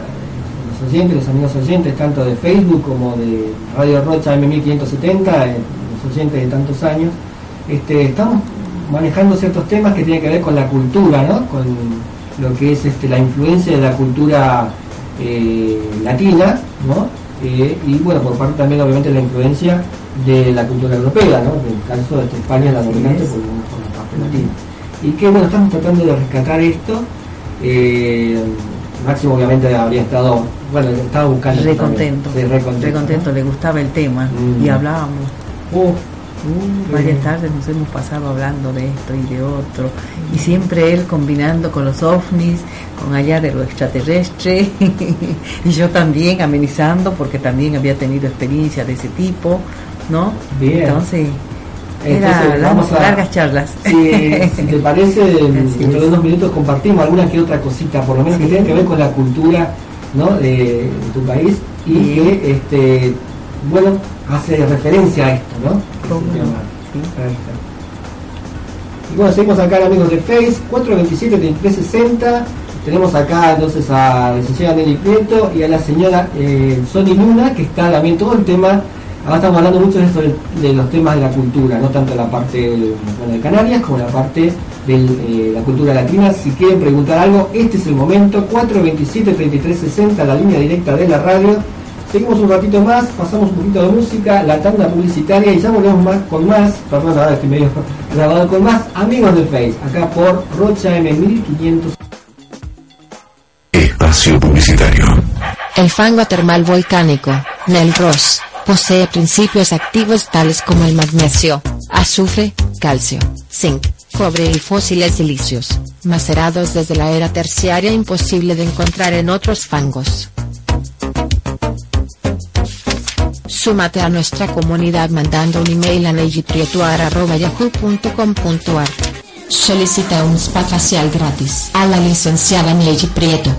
los oyentes, los amigos oyentes, tanto de Facebook como de Radio Rocha M1570, eh, los oyentes de tantos años, este, estamos manejando ciertos temas que tienen que ver con la cultura, ¿no? Con lo que es este, la influencia de la cultura eh, latina, ¿no? Eh, y bueno, por parte también obviamente la influencia de la cultura europea, ¿no? En el caso de España la dominante por, por la parte latina. Y que bueno, estamos tratando de rescatar esto. Eh, Máximo obviamente habría estado, bueno, estaba buscando. Re contento, Sí, re contento, re contento, ¿no? le gustaba el tema Mm. y hablábamos. Uh, Uh, varias Mm. tardes nos hemos pasado hablando de esto y de otro, y siempre él combinando con los ovnis, con allá de lo extraterrestre, y yo también amenizando porque también había tenido experiencia de ese tipo, ¿no? Bien. Entonces, Entonces, era vamos a- largas charlas. Si, si te parece, dentro de unos minutos compartimos alguna que otra cosita, por lo menos que Sí. tenga que ver con la cultura ¿no? de, tu país y Sí. que, este, bueno, hace referencia a esto, ¿no? Sí. Y bueno, seguimos acá, amigos de Face, 427-3360. Tenemos acá entonces a la licenciada Nelly Prieto y a la señora eh, Sony Luna, que está también todo el tema. Ahora estamos hablando mucho de, esto de, de los temas de la cultura, no tanto la parte bueno, de Canarias como la parte de la cultura latina. Si quieren preguntar algo, este es el momento. 427-3360, la línea directa de la radio. Seguimos un ratito más, pasamos un poquito de música, la tanda publicitaria y ya volvemos más con más, perdón, ahora estoy medio grabado con más amigos de Face, acá por Rocha M1500. Espacio Publicitario. El fango termal volcánico, Nel Ross, posee principios activos tales como el magnesio, azufre, calcio, zinc, cobre y fósiles silicios, macerados desde la era terciaria imposible de encontrar en otros fangos. Súmate a nuestra comunidad mandando un email a nejiprieto.yahoo.com.ar. Solicita un spa facial gratis a la licenciada Neji Prieto.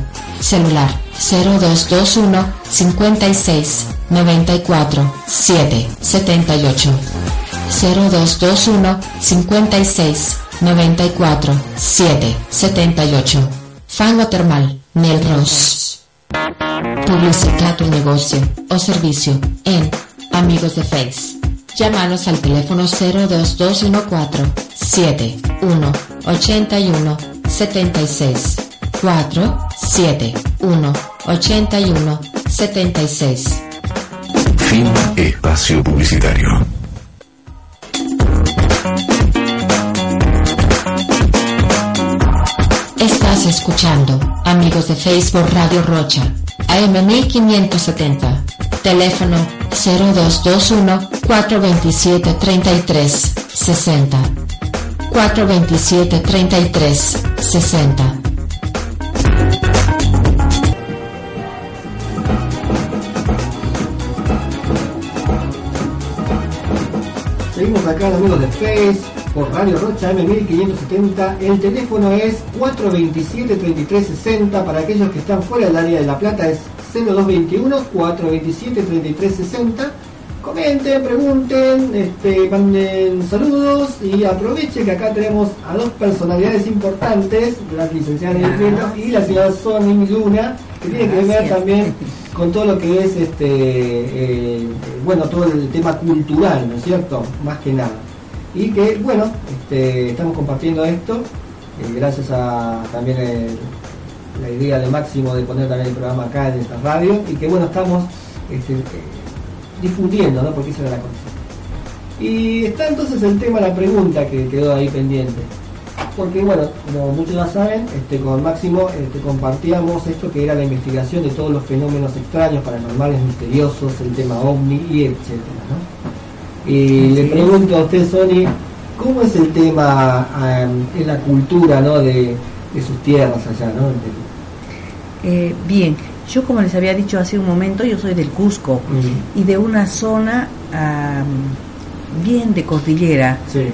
Celular 0221 56 94 7 78. 0221 56 94 7 78. Fango Termal, Nel Ross. Publicita tu negocio o servicio en Amigos de Face. Llámanos al teléfono 02214 71 81 76 4 7 1 81 76. Fin Espacio Publicitario. Estás escuchando, amigos de Facebook Radio Rocha, AM 1570. Teléfono 0221 427 Seguimos acá, amigos de Face, por Radio Rocha M1570. El teléfono es 427-3360. Para aquellos que están fuera del área de La Plata es 0221-427-3360. Comenten, pregunten, este, manden saludos y aprovechen que acá tenemos a dos personalidades importantes, la licenciada Nelly y la señora Sonny Luna, que tiene que ver también con todo lo que es este eh, bueno todo el tema cultural no es cierto más que nada. Y que bueno este, estamos compartiendo esto eh, gracias a también el- la idea de Máximo de poner también el programa acá en esta radio y que bueno estamos este, eh, difundiendo no porque esa era la cosa. Y está entonces el tema la pregunta que quedó ahí pendiente porque bueno, como muchos ya saben, este, con Máximo este, compartíamos esto que era la investigación de todos los fenómenos extraños, paranormales, misteriosos, el tema ovni y etcétera, ¿no? Y le pregunto a usted, Sony, ¿cómo es el tema en la cultura, ¿no? De, de sus tierras allá, ¿no? Eh, bien, yo como les había dicho hace un momento, yo soy del Cusco y de una zona am, bien de cordillera, Sí.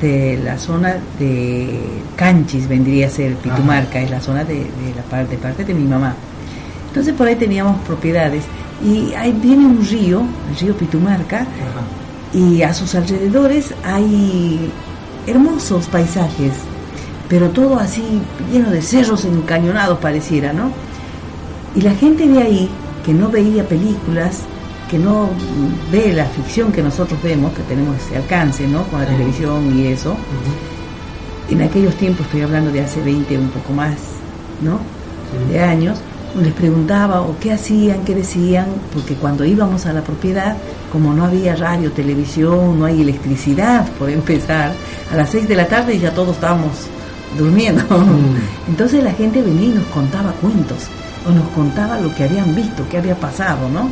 De la zona de Canchis vendría a ser Pitumarca, es la zona de, de la parte, parte de mi mamá. Entonces por ahí teníamos propiedades y ahí viene un río, el río Pitumarca, Ajá. y a sus alrededores hay hermosos paisajes, pero todo así lleno de cerros encañonados pareciera, ¿no? Y la gente de ahí, que no veía películas, que no ve la ficción que nosotros vemos, que tenemos ese alcance, ¿no? Con la televisión y eso, en aquellos tiempos, estoy hablando de hace 20, un poco más, ¿no? Sí. de años, les preguntaba o qué hacían, qué decían, porque cuando íbamos a la propiedad, como no había radio, televisión, no hay electricidad, por empezar, a las 6 de la tarde ya todos estábamos durmiendo. Mm. Entonces la gente venía y nos contaba cuentos, o nos contaba lo que habían visto, qué había pasado, ¿no?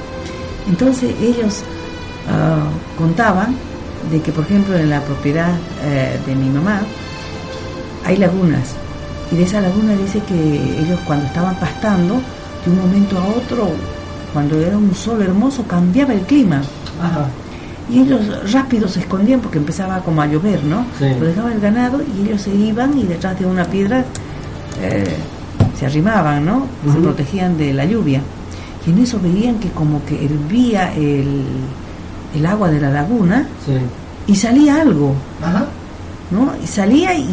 Entonces ellos ah, contaban de que, por ejemplo, en la propiedad eh, de mi mamá hay lagunas, y de esa laguna dice que ellos cuando estaban pastando, de un momento a otro, cuando era un sol hermoso, cambiaba el clima. Ajá. Y ellos rápido se escondían porque empezaba como a llover, ¿no? Sí. Lo dejaba el ganado y ellos se iban y detrás de una piedra eh, se arrimaban, ¿no? Se protegían de la lluvia. Y en eso veían que como que hervía el, el agua de la laguna Sí. y salía algo, Ajá. ¿no? Y salía y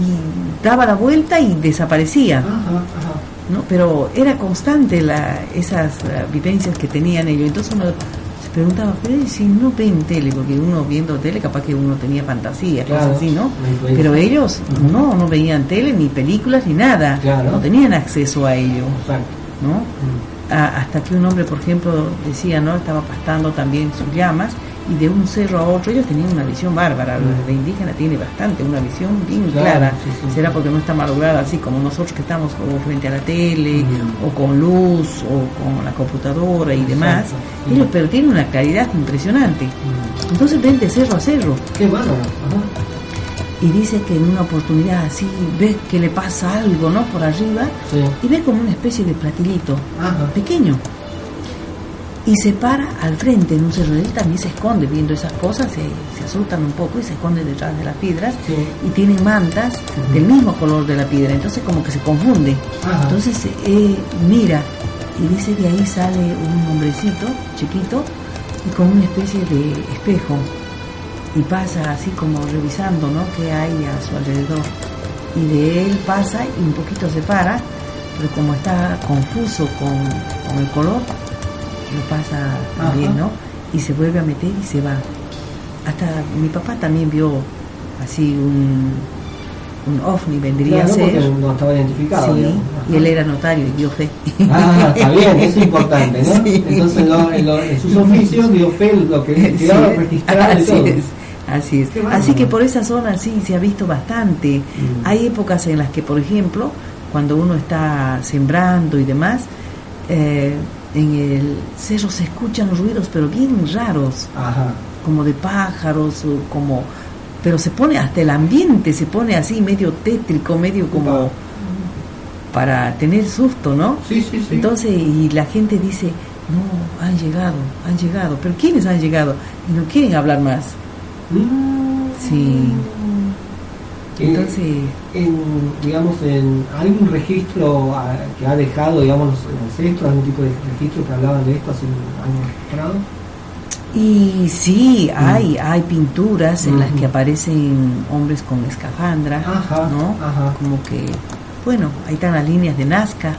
daba la vuelta y desaparecía. Ajá. Ajá. ¿no? Pero era constante la, esas eh, vivencias que tenían ellos. Entonces uno se preguntaba, pero ¿y si no ven tele, porque uno viendo tele capaz que uno tenía fantasía, Claro, cosas así, ¿no? Pero ellos no, no veían tele, ni películas, ni nada. Claro. No tenían acceso a ello, Exacto. ¿no? Mm. Hasta que un hombre, por ejemplo, decía, ¿no? Estaba pastando también sus llamas y de un cerro a otro ellos tenían una visión bárbara. Mm. La indígena tiene bastante, una visión bien Claro, clara. sí, sí. Será porque no está malograda así como nosotros que estamos como frente a la tele o con luz o con la computadora y demás. Exacto. Ellos, pero tienen una claridad impresionante. Mm. Entonces ven de cerro a cerro Qué bárbaro. Ajá. Y dice que en una oportunidad así ve que le pasa algo, ¿no? Por arriba Sí. y ve como una especie de platilito Ajá. pequeño. Y se para al frente en un cerro. Él también se esconde viendo esas cosas, se, se asustan un poco y se esconde detrás de las piedras. Sí. Y tienen mantas del mismo color de la piedra. Entonces como que se confunde. Ajá. Entonces eh, mira y dice que ahí sale un hombrecito chiquito y con una especie de espejo. Y pasa así como revisando ¿no? qué hay a su alrededor. Y de él pasa y un poquito se para, pero como está confuso con, con el color, lo pasa también, Ajá. ¿no? Y se vuelve a meter y se va. Hasta mi papá también vio así un, un ovni, vendría Claro, a ser. no estaba identificado. Sí, y él era notario y dio fe. Ah, está bien, eso es importante, ¿no? Sí. Entonces, lo- en, lo- en sus oficios dio fe lo que Sí, quedaba registrado y así todo. es, así es. Así que por esa zona sí se ha visto bastante. Mm. Hay épocas en las que, por ejemplo, cuando uno está sembrando y demás, eh, en el cerro se escuchan ruidos, pero bien raros, Ajá. como de pájaros, o como, pero se pone hasta el ambiente, se pone así medio tétrico, medio como para tener susto, ¿no? Sí, sí, sí. Entonces, y la gente dice, no, han llegado, han llegado, pero ¿quiénes han llegado? Y no quieren hablar más. Mm. Sí. Entonces, en, digamos, en algún registro que ha dejado, digamos, los ancestros, algún tipo de registro que hablaban de esto hace años atrás. y sí, hay, hay pinturas en las que aparecen hombres con escafandra, Ajá, ¿no? ajá. Como que, bueno, ahí están las líneas de Nazca,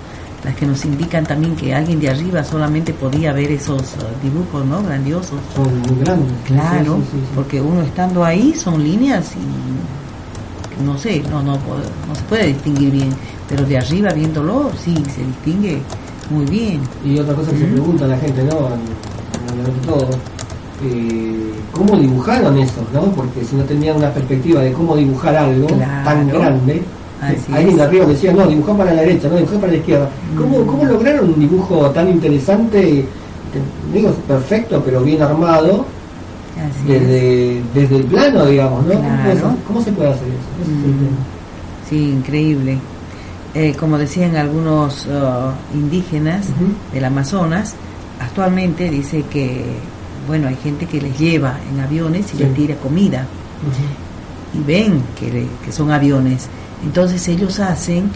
las que nos indican también que alguien de arriba solamente podía ver esos eh, dibujos, ¿no? Grandiosos. Son muy grandes. Claro, Sí, sí, sí, sí. porque uno estando ahí son líneas y no sé, no, no, no se puede distinguir bien, pero de arriba viéndolo sí se distingue muy bien. Y otra cosa que se pregunta la gente, ¿no? Todo, eh, ¿cómo dibujaron eso, no? Porque si no tenían una perspectiva de cómo dibujar algo Claro. tan grande, Así alguien de arriba decía, no, dibujar para la derecha, no, dibujar para la izquierda. ¿Cómo, Mm. cómo lograron un dibujo tan interesante, te- digo, perfecto, pero bien armado, Así es. desde, desde el plano, digamos, ¿no? ¿Cómo, Claro. cómo se puede hacer eso? Ese es el Mm. Sí, increíble. Eh, como decían algunos uh, indígenas del Amazonas, actualmente dice que, bueno, hay gente que les lleva en aviones y Sí. les tira comida y ven que, le- que son aviones. Entonces ellos hacen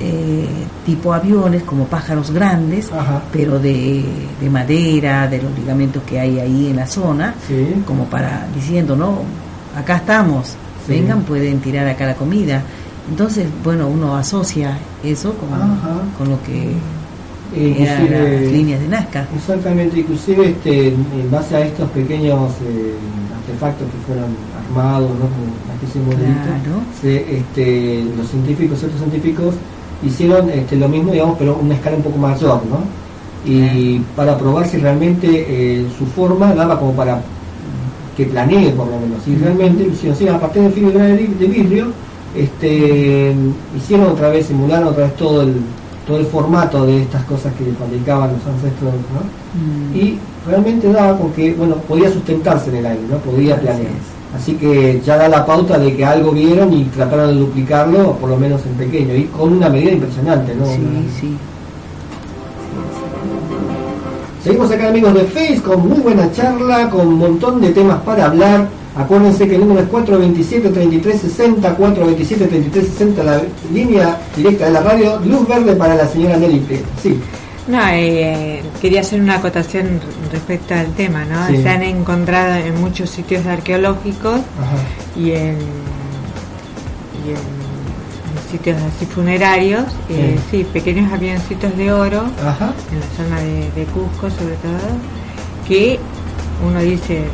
eh, tipo aviones como pájaros grandes, Ajá. pero de, de madera, de los ligamentos que hay ahí en la zona, Sí. como para diciendo, no, acá estamos, Sí. vengan, pueden tirar acá la comida. Entonces, bueno, uno asocia eso con, con lo que eran inclusive- las líneas de Nazca. Exactamente, inclusive este, en base a estos pequeños eh, artefactos que fueron armados, ¿no? como una especie de modelito, Claro. se, este, los científicos, ciertos científicos, hicieron este, lo mismo, digamos, pero una escala un poco mayor, ¿no? Y para probar si realmente eh, su forma daba como para que planee, por lo menos. Y realmente lo hicieron, sí, a partir de fibra de, de vidrio, este, hicieron otra vez, simularon otra vez todo el, todo el formato de estas cosas que fabricaban los ancestros, ¿no? Mm, y realmente daba con que, bueno, podía sustentarse en el aire, ¿no? Podía planear. Así que ya da la pauta de que algo vieron y trataron de duplicarlo, por lo menos en pequeño, y con una medida impresionante, ¿no? sí, Una- sí. Seguimos acá amigos de Face con muy buena charla, con un montón de temas para hablar. Acuérdense que el número es 427-3360, 427-3360, la línea directa de la radio, luz verde para la señora Nelly Prieto. Sí, No, eh, quería hacer una acotación respecto al tema, ¿no? Sí. Se han encontrado en muchos sitios arqueológicos ajá. y en, y en sitios así funerarios, eh, sí. pequeños avioncitos de oro Ajá. en la zona de, de Cusco sobre todo, que uno dice,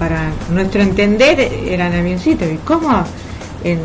para nuestro entender eran avioncitos, ¿y cómo en,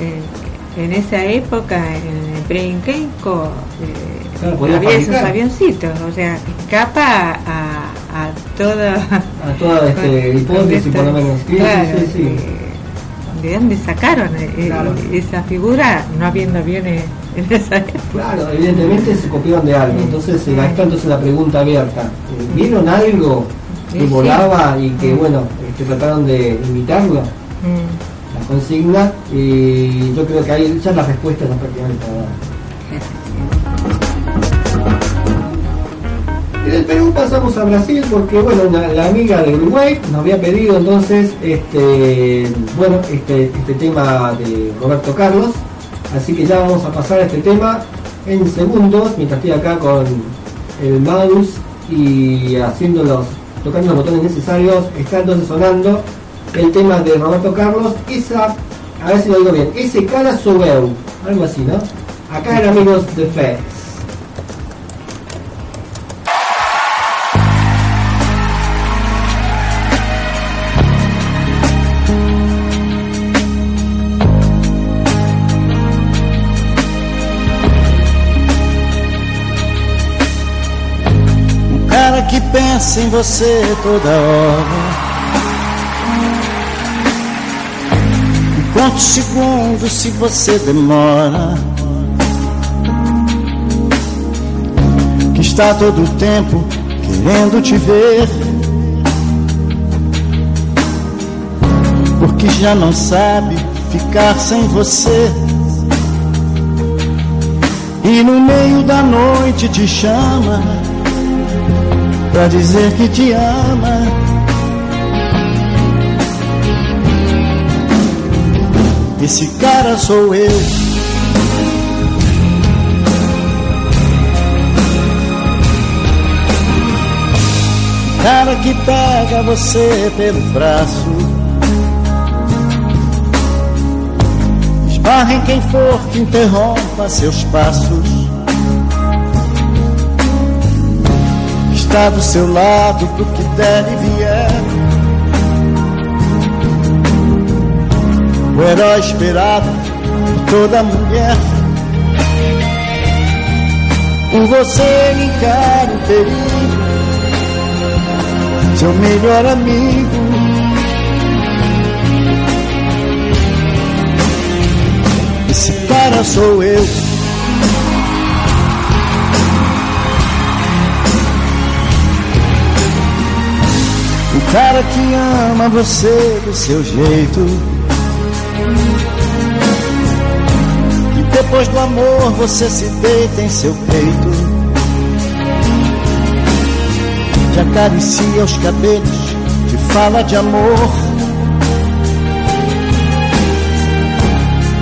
en, en esa época, en el pre-incaico, eh, Claro, había esos avioncitos? O sea, escapa a, a toda... A toda este, hipótesis, por lo menos. Sí, sí, Claro, sí, sí. eh, ¿De dónde sacaron eh, Claro. esa figura no habiendo aviones en esa época? Claro, evidentemente se copiaron de algo. Entonces, eh, ahí está entonces la pregunta abierta. Eh, ¿Vieron algo que volaba y que, bueno, este, trataron de imitarlo? Mm. La consigna. Y yo creo que ahí ya la respuesta está prácticamente del Perú pasamos a Brasil porque, bueno, una- la amiga de Uruguay nos había pedido entonces, este, bueno, este, este tema de Roberto Carlos. Así que ya vamos a pasar a este tema en segundos, mientras estoy acá con el mouse y haciendo los, tocando los botones necesarios. Está entonces sonando el tema de Roberto Carlos, esa, a ver si lo digo bien, ese cara algo así, ¿no? Acá en amigos de Fe. Que pensa em você toda hora. Conto segundo se você demora. está todo o tempo querendo te ver. Porque já não sabe ficar sem você. E no meio da noite te chama pra dizer que te ama. Esse cara sou eu. Cara que pega você pelo braço. Esbarra em quem for que interrompa seus passos. Está do seu lado pro que der e vier. O herói esperado de toda mulher. Por você encara o. Seu melhor amigo. Esse cara sou eu. Cara que ama você do seu jeito. E depois do amor você se deita em seu peito. Te acaricia os cabelos, te fala de amor.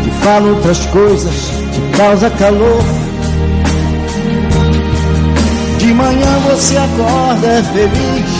Te fala outras coisas, te causa calor. De manhã você acorda é feliz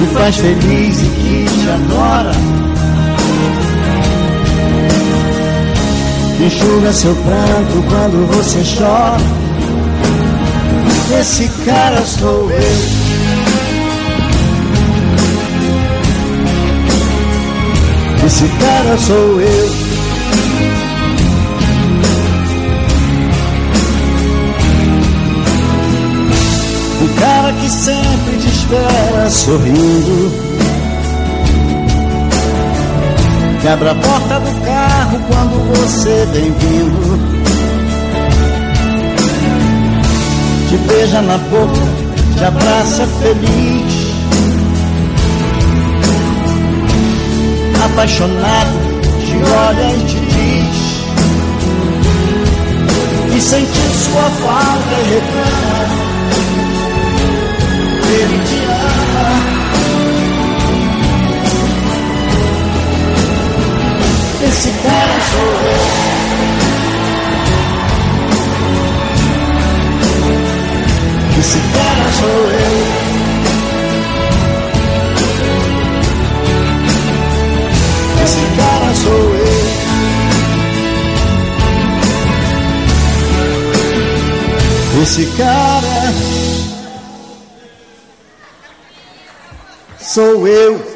Te faz feliz e que te adora. Enxuga seu pranto quando você chora. Esse cara sou eu. Esse cara sou eu. O cara que sempre espera sorrindo. Que abre a porta do carro quando você vem vindo. Te beija na boca, te abraça feliz. Apaixonado, te olha e te diz. E sentir sua falta e reclama ele te Sou eu. Esse cara sou eu. Esse cara sou eu. Esse cara sou eu.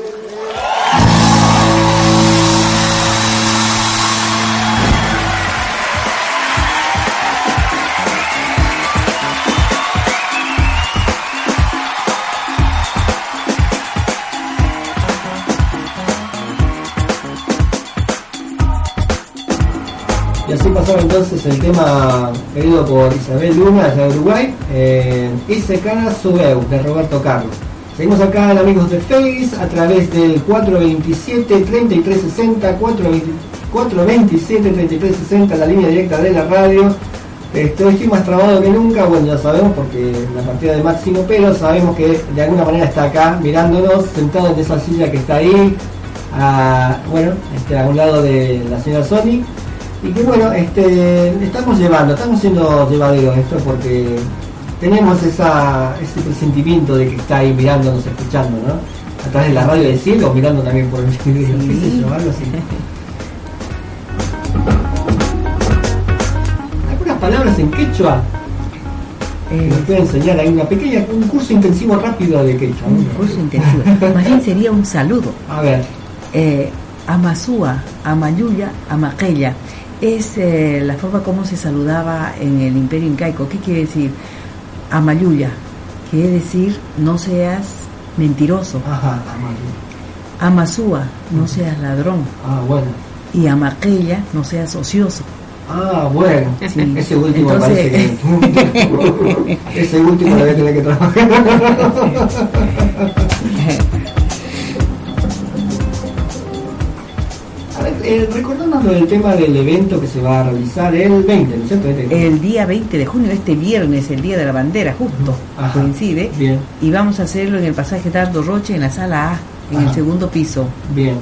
Y entonces el tema pedido por Isabel Luna, de Uruguay, eh, Ese cara Subeu, de Roberto Carlos. Seguimos acá en Amigos de Face a través del 427-3360, 427-3360, la línea directa de la radio. Estoy, estoy más trabado que nunca, bueno ya sabemos porque la partida de Máximo, pero sabemos que de alguna manera está acá mirándonos, sentado en esa silla que está ahí, bueno, este, a un lado de la señora Sony. Y que bueno, este, estamos llevando, estamos siendo llevaderos esto porque tenemos esa, ese presentimiento de que está ahí mirándonos, escuchando, ¿no? A través de la radio del cielo, mirando también por el video, qué sé yo, algo así. Algunas palabras en quechua. que Eh, nos puede enseñar. Hay una pequeña, un curso intensivo rápido de quechua. un curso intensivo. Más bien sería un saludo. A ver, Eh, Amasúa, Amayuya, Amaquella. Es eh, la forma como se saludaba en el imperio incaico. ¿Qué quiere decir? Amayuya. Quiere decir no seas mentiroso. ajá. Amasúa, no seas ladrón. Ah, bueno. Y Amaquella, no seas ocioso. Ah, bueno. Sí. Ese último Entonces- parece que... Ese último debe tener que trabajar. Eh, recordándonos del tema del evento que se va a realizar el 20, ¿no es cierto? Este- El día 20 de junio, este viernes, el día de la bandera, justo Ajá. coincide. Bien, Y vamos a hacerlo en el pasaje Dardo Roche, en la sala A, en el segundo piso, bien.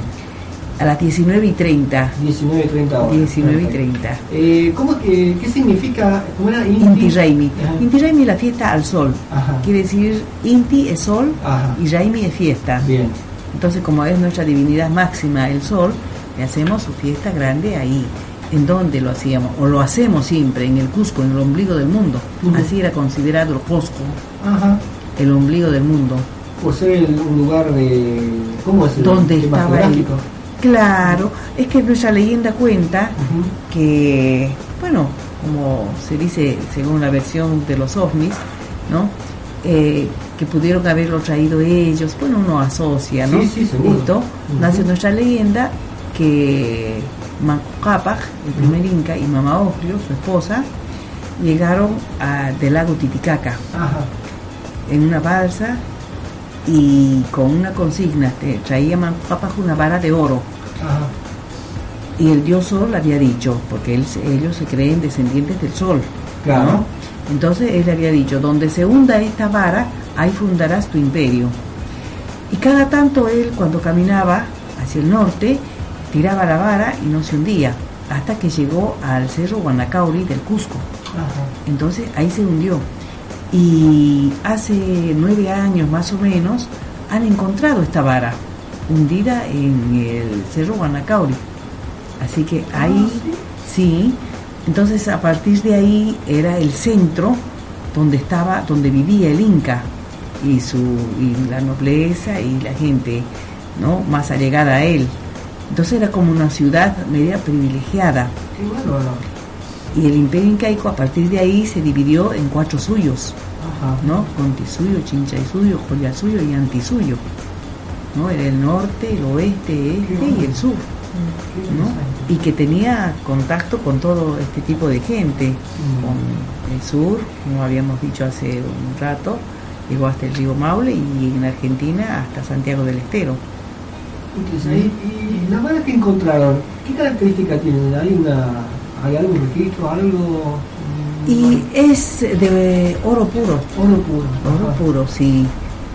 a las 19 y 30. 19 y 30 horas. 19 y Perfecto. 30. Eh, ¿cómo, que- ¿Qué significa? ¿Cómo era? Inti Raimi. Ajá. Inti Raimi es la fiesta al sol. Ajá. Quiere decir, Inti es sol Ajá. y Raimi es fiesta. Bien. Entonces, como es nuestra divinidad máxima, el sol, le hacemos su fiesta grande ahí. ¿En dónde lo hacíamos? O lo hacemos siempre, en el Cusco, en el ombligo del mundo. Así era considerado el Cusco, Ajá. el ombligo del mundo. Por ser un lugar de. ¿Cómo es el geográfico? Claro, es que nuestra leyenda cuenta que, bueno, como se dice según la versión de los ovnis, ¿no? Eh, que pudieron haberlo traído ellos, bueno, uno asocia, ¿no? Sí, sí, seguro. Esto, Ujú. nace nuestra leyenda que Macapac, el primer inca, y Mama Oglio, su esposa, llegaron a, del lago Titicaca Ajá. en una balsa y con una consigna, traía Macapac una vara de oro Ajá. y el dios sol le había dicho, porque él- ellos se creen descendientes del sol. Claro. ¿no? Entonces él le había dicho, donde se hunda esta vara, ahí fundarás tu imperio. Y cada tanto él, cuando caminaba hacia el norte, tiraba la vara y no se hundía, hasta que llegó al cerro Guanacauri del Cusco. Ajá. Entonces ahí se hundió. Y hace nueve años más o menos han encontrado esta vara hundida en el Cerro Guanacauri. Así que ahí sí. Entonces a partir de ahí era el centro donde estaba, donde vivía el Inca y su y la nobleza y la gente, ¿no? Más allegada a él. Entonces era como una ciudad media privilegiada. Qué bueno, ¿no? Y el imperio incaico a partir de ahí se dividió en cuatro suyos, Ajá. ¿no? Contisuyo, Chinchaysuyo, Joyasuyo y Antisuyo. ¿no? Era el norte, el oeste, este y el sur. ¿no? Y que tenía contacto con todo este tipo de gente, Mm. con el sur, como habíamos dicho hace un rato, llegó hasta el río Maule y en Argentina hasta Santiago del Estero. Interesante. Y, y la vara que encontraron, ¿qué característica tienen? ¿Hay, una, ¿Hay algún registro, algo? Y es de oro puro, Oro puro. oro Ajá. puro, sí.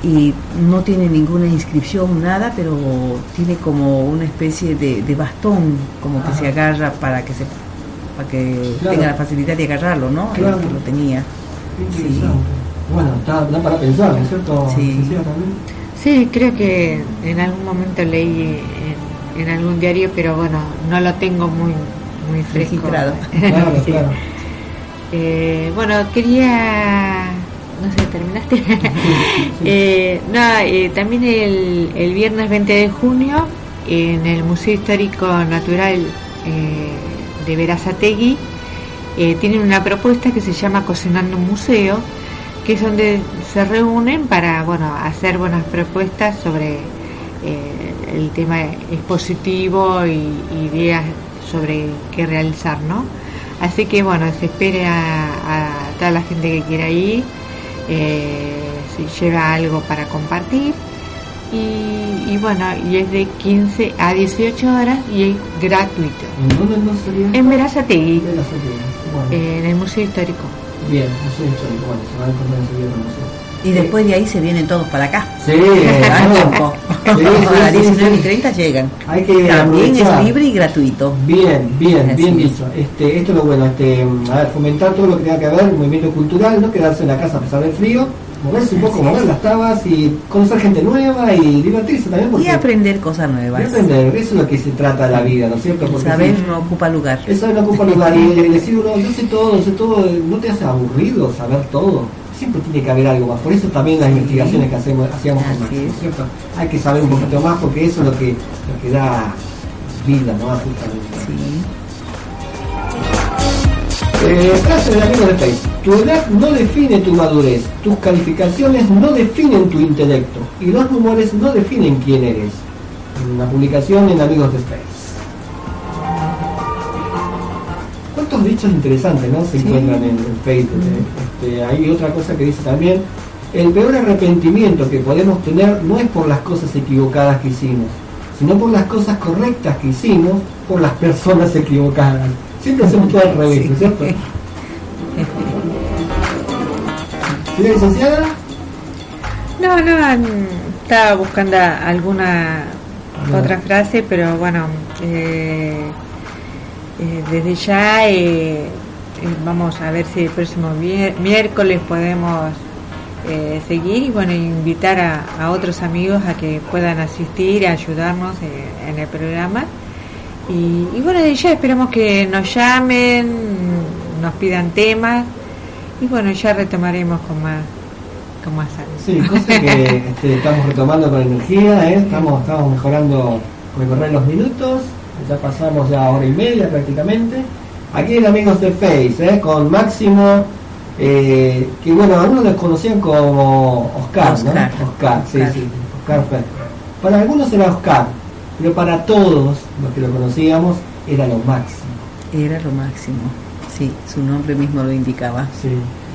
Y no tiene ninguna inscripción, nada, pero tiene como una especie de, de bastón, como que se agarra para que se para que Claro. tenga la facilidad de agarrarlo, ¿no? El Claro. que lo tenía. Sí. Bueno, está, da para pensar, ¿no es cierto? Sí. Sí, creo que en algún momento leí en, en algún diario, pero bueno, no lo tengo muy muy fresco. Registrado. Claro, Sí. claro. Eh, bueno, quería, no sé, ¿terminaste? Eh, no, eh, también el, el viernes 20 de junio en el Museo Histórico Natural eh, de Verazategui eh, tienen una propuesta que se llama Cocinando un Museo, que es donde se reúnen para bueno hacer buenas propuestas sobre eh, el tema expositivo y ideas sobre qué realizar, ¿no? Así que bueno, se espere a, a toda la gente que quiera ir, eh, si lleva algo para compartir. Y, y bueno, y es de 15 a 18 horas y es gratuito. ¿En dónde no sería? En Verazategui. Bueno, eh, en el Museo Histórico. Bien, museo histórico. Bueno, se va a encontrar enseguida con. Y después de ahí se vienen todos para acá. Sí, no. tiempo. Sí, sí, a las sí, 19 y sí. 30 llegan. Hay que También aprovechar. es libre y gratuito. Bien, bien, Así bien es. dicho. Este, esto es lo bueno, este, a ver, fomentar todo lo que tenga que ver, el movimiento cultural, no quedarse en la casa a pesar del frío, moverse un poco, mover las tabas y conocer gente nueva y divertirse también porque Y aprender cosas y nuevas. aprender, eso es lo que se trata la vida, ¿no es cierto? El Porque saber si- no ocupa lugar. eso no ocupa lugar y decir uno, yo sé todo, sé todo, no te hace aburrido saber todo. siempre tiene que haber algo más. Por eso también las investigaciones que hacemos, hacíamos con Así Máximo, es. ¿cierto? Hay que saber un poquito más porque eso es lo que, lo que da vida, ¿no? Justamente. Sí. Eh, frase del amigo de Facebook. Tu edad no define tu madurez, tus calificaciones no definen tu intelecto y los rumores no definen quién eres. Una publicación en Amigos de Face. ¿Cuántos dichos interesantes ¿no? se Sí. encuentran en, en Facebook? eh? Este, hay otra cosa que dice también, el peor arrepentimiento que podemos tener no es por las cosas equivocadas que hicimos, sino por las cosas correctas que hicimos por las personas equivocadas. Siempre hacemos todo al revés, ¿no es cierto? ¿Señora licenciada? No, no, mm, estaba buscando alguna No. otra frase, pero bueno, eh, eh, desde ya eh, eh, vamos a ver si el próximo miércoles podemos eh, seguir y bueno, invitar a, a otros amigos a que puedan asistir, a ayudarnos eh, en el programa. Y, y bueno, ya esperamos que nos llamen, nos pidan temas y bueno, ya retomaremos con más, con más ánimo. Sí, cosa que este, estamos retomando con energía, ¿eh? estamos, estamos mejorando con el correr los minutos, ya pasamos ya hora y media prácticamente. Aquí en Amigos de Face, ¿eh? con Máximo, eh, que bueno, algunos los conocían como Oscar, Oscar. ¿no? Oscar, sí, Oscar. sí, Oscar Fer. Para algunos era Oscar, pero para todos los que lo conocíamos era lo máximo. Era lo máximo. Sí, su nombre mismo lo indicaba. Sí.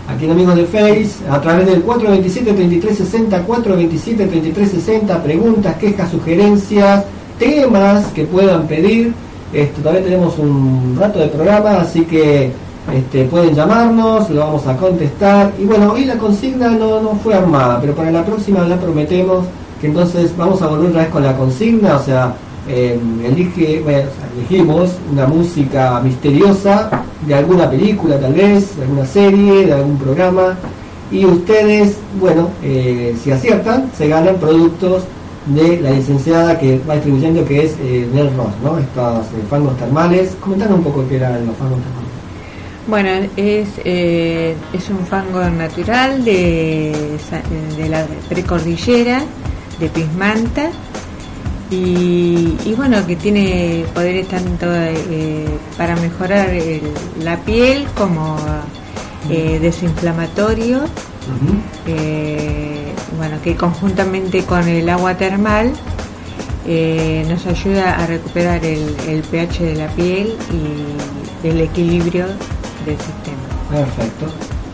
Aquí en Amigos de Face, a través del 427-3360, 427-3360, preguntas, quejas, sugerencias, temas que puedan pedir. Esto, todavía tenemos un rato de programa, así que este, pueden llamarnos, lo vamos a contestar. Y bueno, hoy la consigna no, no fue armada, pero para la próxima la prometemos entonces vamos a volver otra vez con la consigna, o sea, eh, elige, bueno, elegimos una música misteriosa de alguna película tal vez, de alguna serie, de algún programa y ustedes, bueno, eh, si aciertan, se ganan productos de la licenciada que va distribuyendo que es eh, Nel Ross, ¿no? Estos eh, fangos termales. Comentanos un poco qué eran los fangos termales. Bueno, es, eh, es un fango natural de, de la precordillera, de Pismanta, y, y bueno, que tiene poderes tanto eh, para mejorar el- la piel como eh, desinflamatorio, eh, bueno, que conjuntamente con el agua termal nos ayuda a recuperar el, el pH de la piel y el equilibrio del sistema. Perfecto.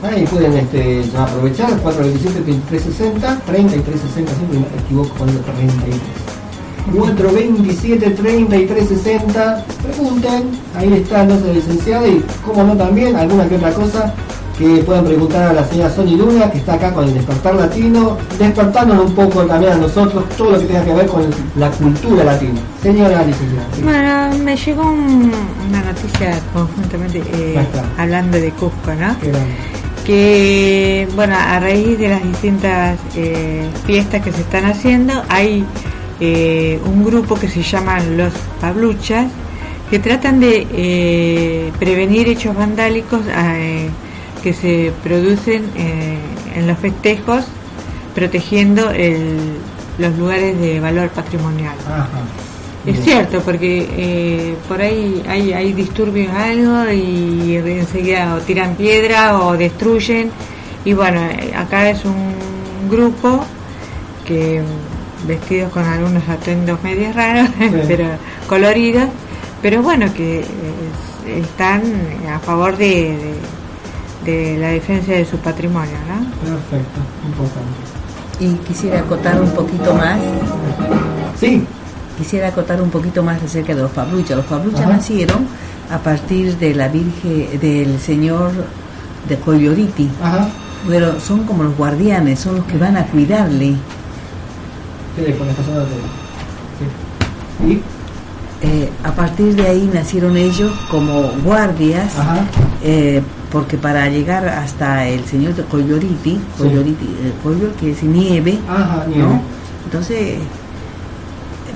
Ahí pueden este, ya aprovechar 427-3360, 3360, siempre me equivoco con el 33. 427-3360, pregunten, ahí está el nuestro licenciado y como no también alguna que otra cosa que puedan preguntar a la señora Sony Luna que está acá con el despertar latino, despertándonos un poco también a nosotros todo lo que tenga que ver con la cultura latina. Señora licenciada. sí. Bueno, me llegó un- una noticia conjuntamente eh, hablando de Cusco, ¿no? Qué. Que bueno a raíz de las distintas eh, fiestas que se están haciendo hay eh, un grupo que se llaman los Pabluchas que tratan de eh, prevenir hechos vandálicos eh, que se producen en los festejos protegiendo los lugares de valor patrimonial. Es cierto, porque eh, por ahí hay, hay disturbios algo y enseguida o tiran piedra o destruyen. Y bueno, eh, acá es un grupo que mm, vestidos con algunos atuendos medios raros, pero coloridos, pero bueno, que eh, están a favor de, de, de la defensa de su patrimonio, ¿no? Perfecto, importante. Y quisiera acotar un poquito más. Sí. Quisiera acotar un poquito más acerca de los Pabluchas. Los Pabluchas nacieron a partir de la Virgen, del Señor de Coyoriti. Ajá. Pero son como los guardianes, son los que van a cuidarle. Teléfono, está sonando el teléfono. Sí. ¿Y? Eh, a partir de ahí nacieron ellos como guardias, eh, porque para llegar hasta el Señor de Coyoriti, Coyoriti eh, Coyor, que es nieve, Ajá, ¿no? nieve. Entonces,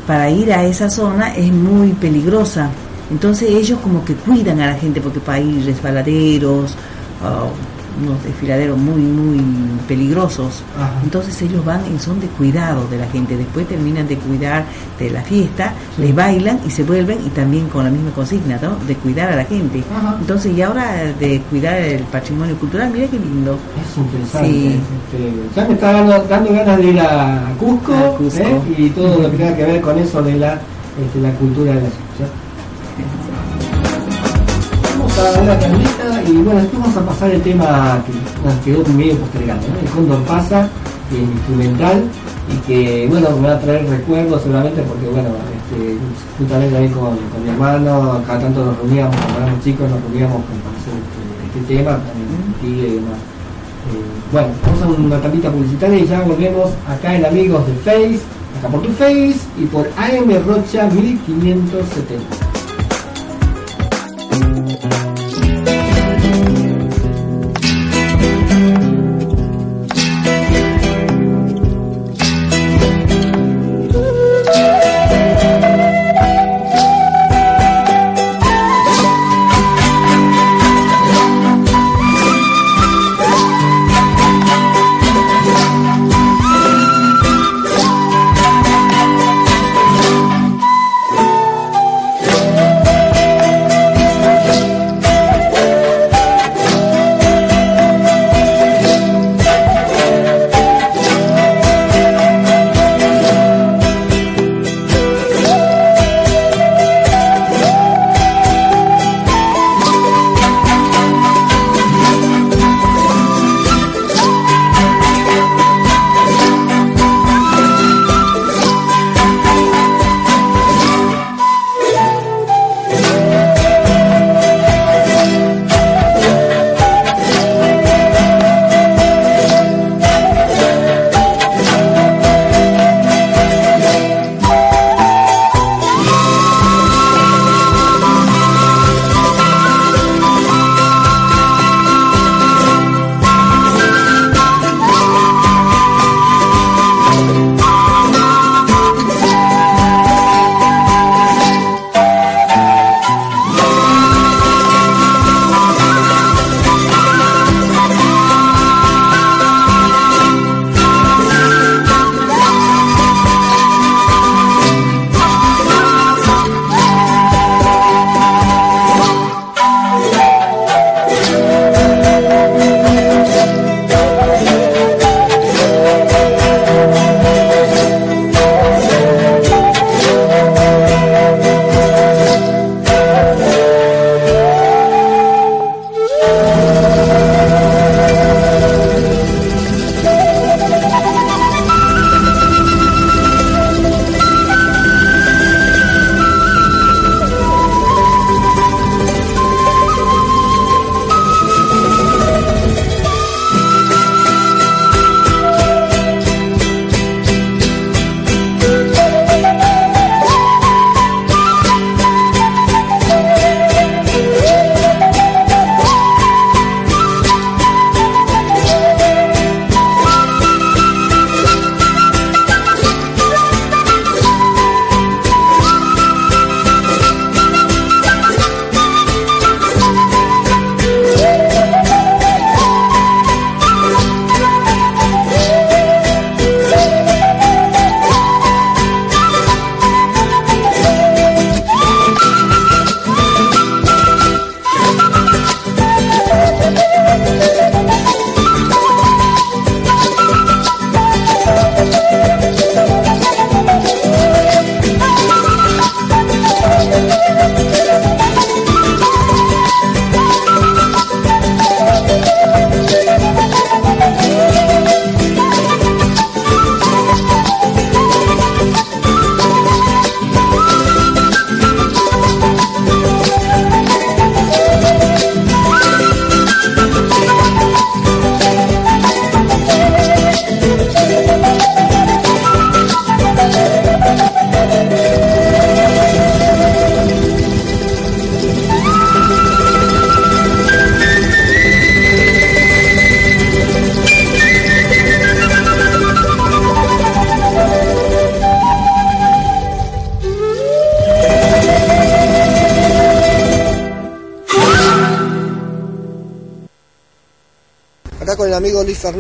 para ir a esa zona es muy peligrosa. Entonces ellos como que cuidan a la gente porque para ir resbaladeros, ah, unos desfiladeros muy, muy peligrosos. Ajá. Entonces ellos van en son de cuidado de la gente. Después terminan de cuidar de la fiesta, Sí. les bailan y se vuelven y también con la misma consigna, ¿no? De cuidar a la gente. Ajá. Entonces, y ahora de cuidar el patrimonio cultural, mira qué lindo. Es interesante. Sí. ya me está dando, dando ganas de ir a Cusco, A Cusco. ¿eh? y todo lo que tenga que ver con eso de la, este, la cultura de la ciudad. Vamos a una y bueno, después vamos a pasar el tema que nos quedó medio postergado. El cóndor pasa, el instrumental, y que bueno, me va a traer recuerdos seguramente porque bueno, este, justamente ahí con, con mi hermano, cada tanto nos reuníamos, cuando éramos chicos nos reuníamos para hacer este, este tema, también y demás. Eh, bueno, vamos a una tandita publicitaria y ya volvemos acá en Amigos de Face, acá por tu Face y por AM Rocha 1570.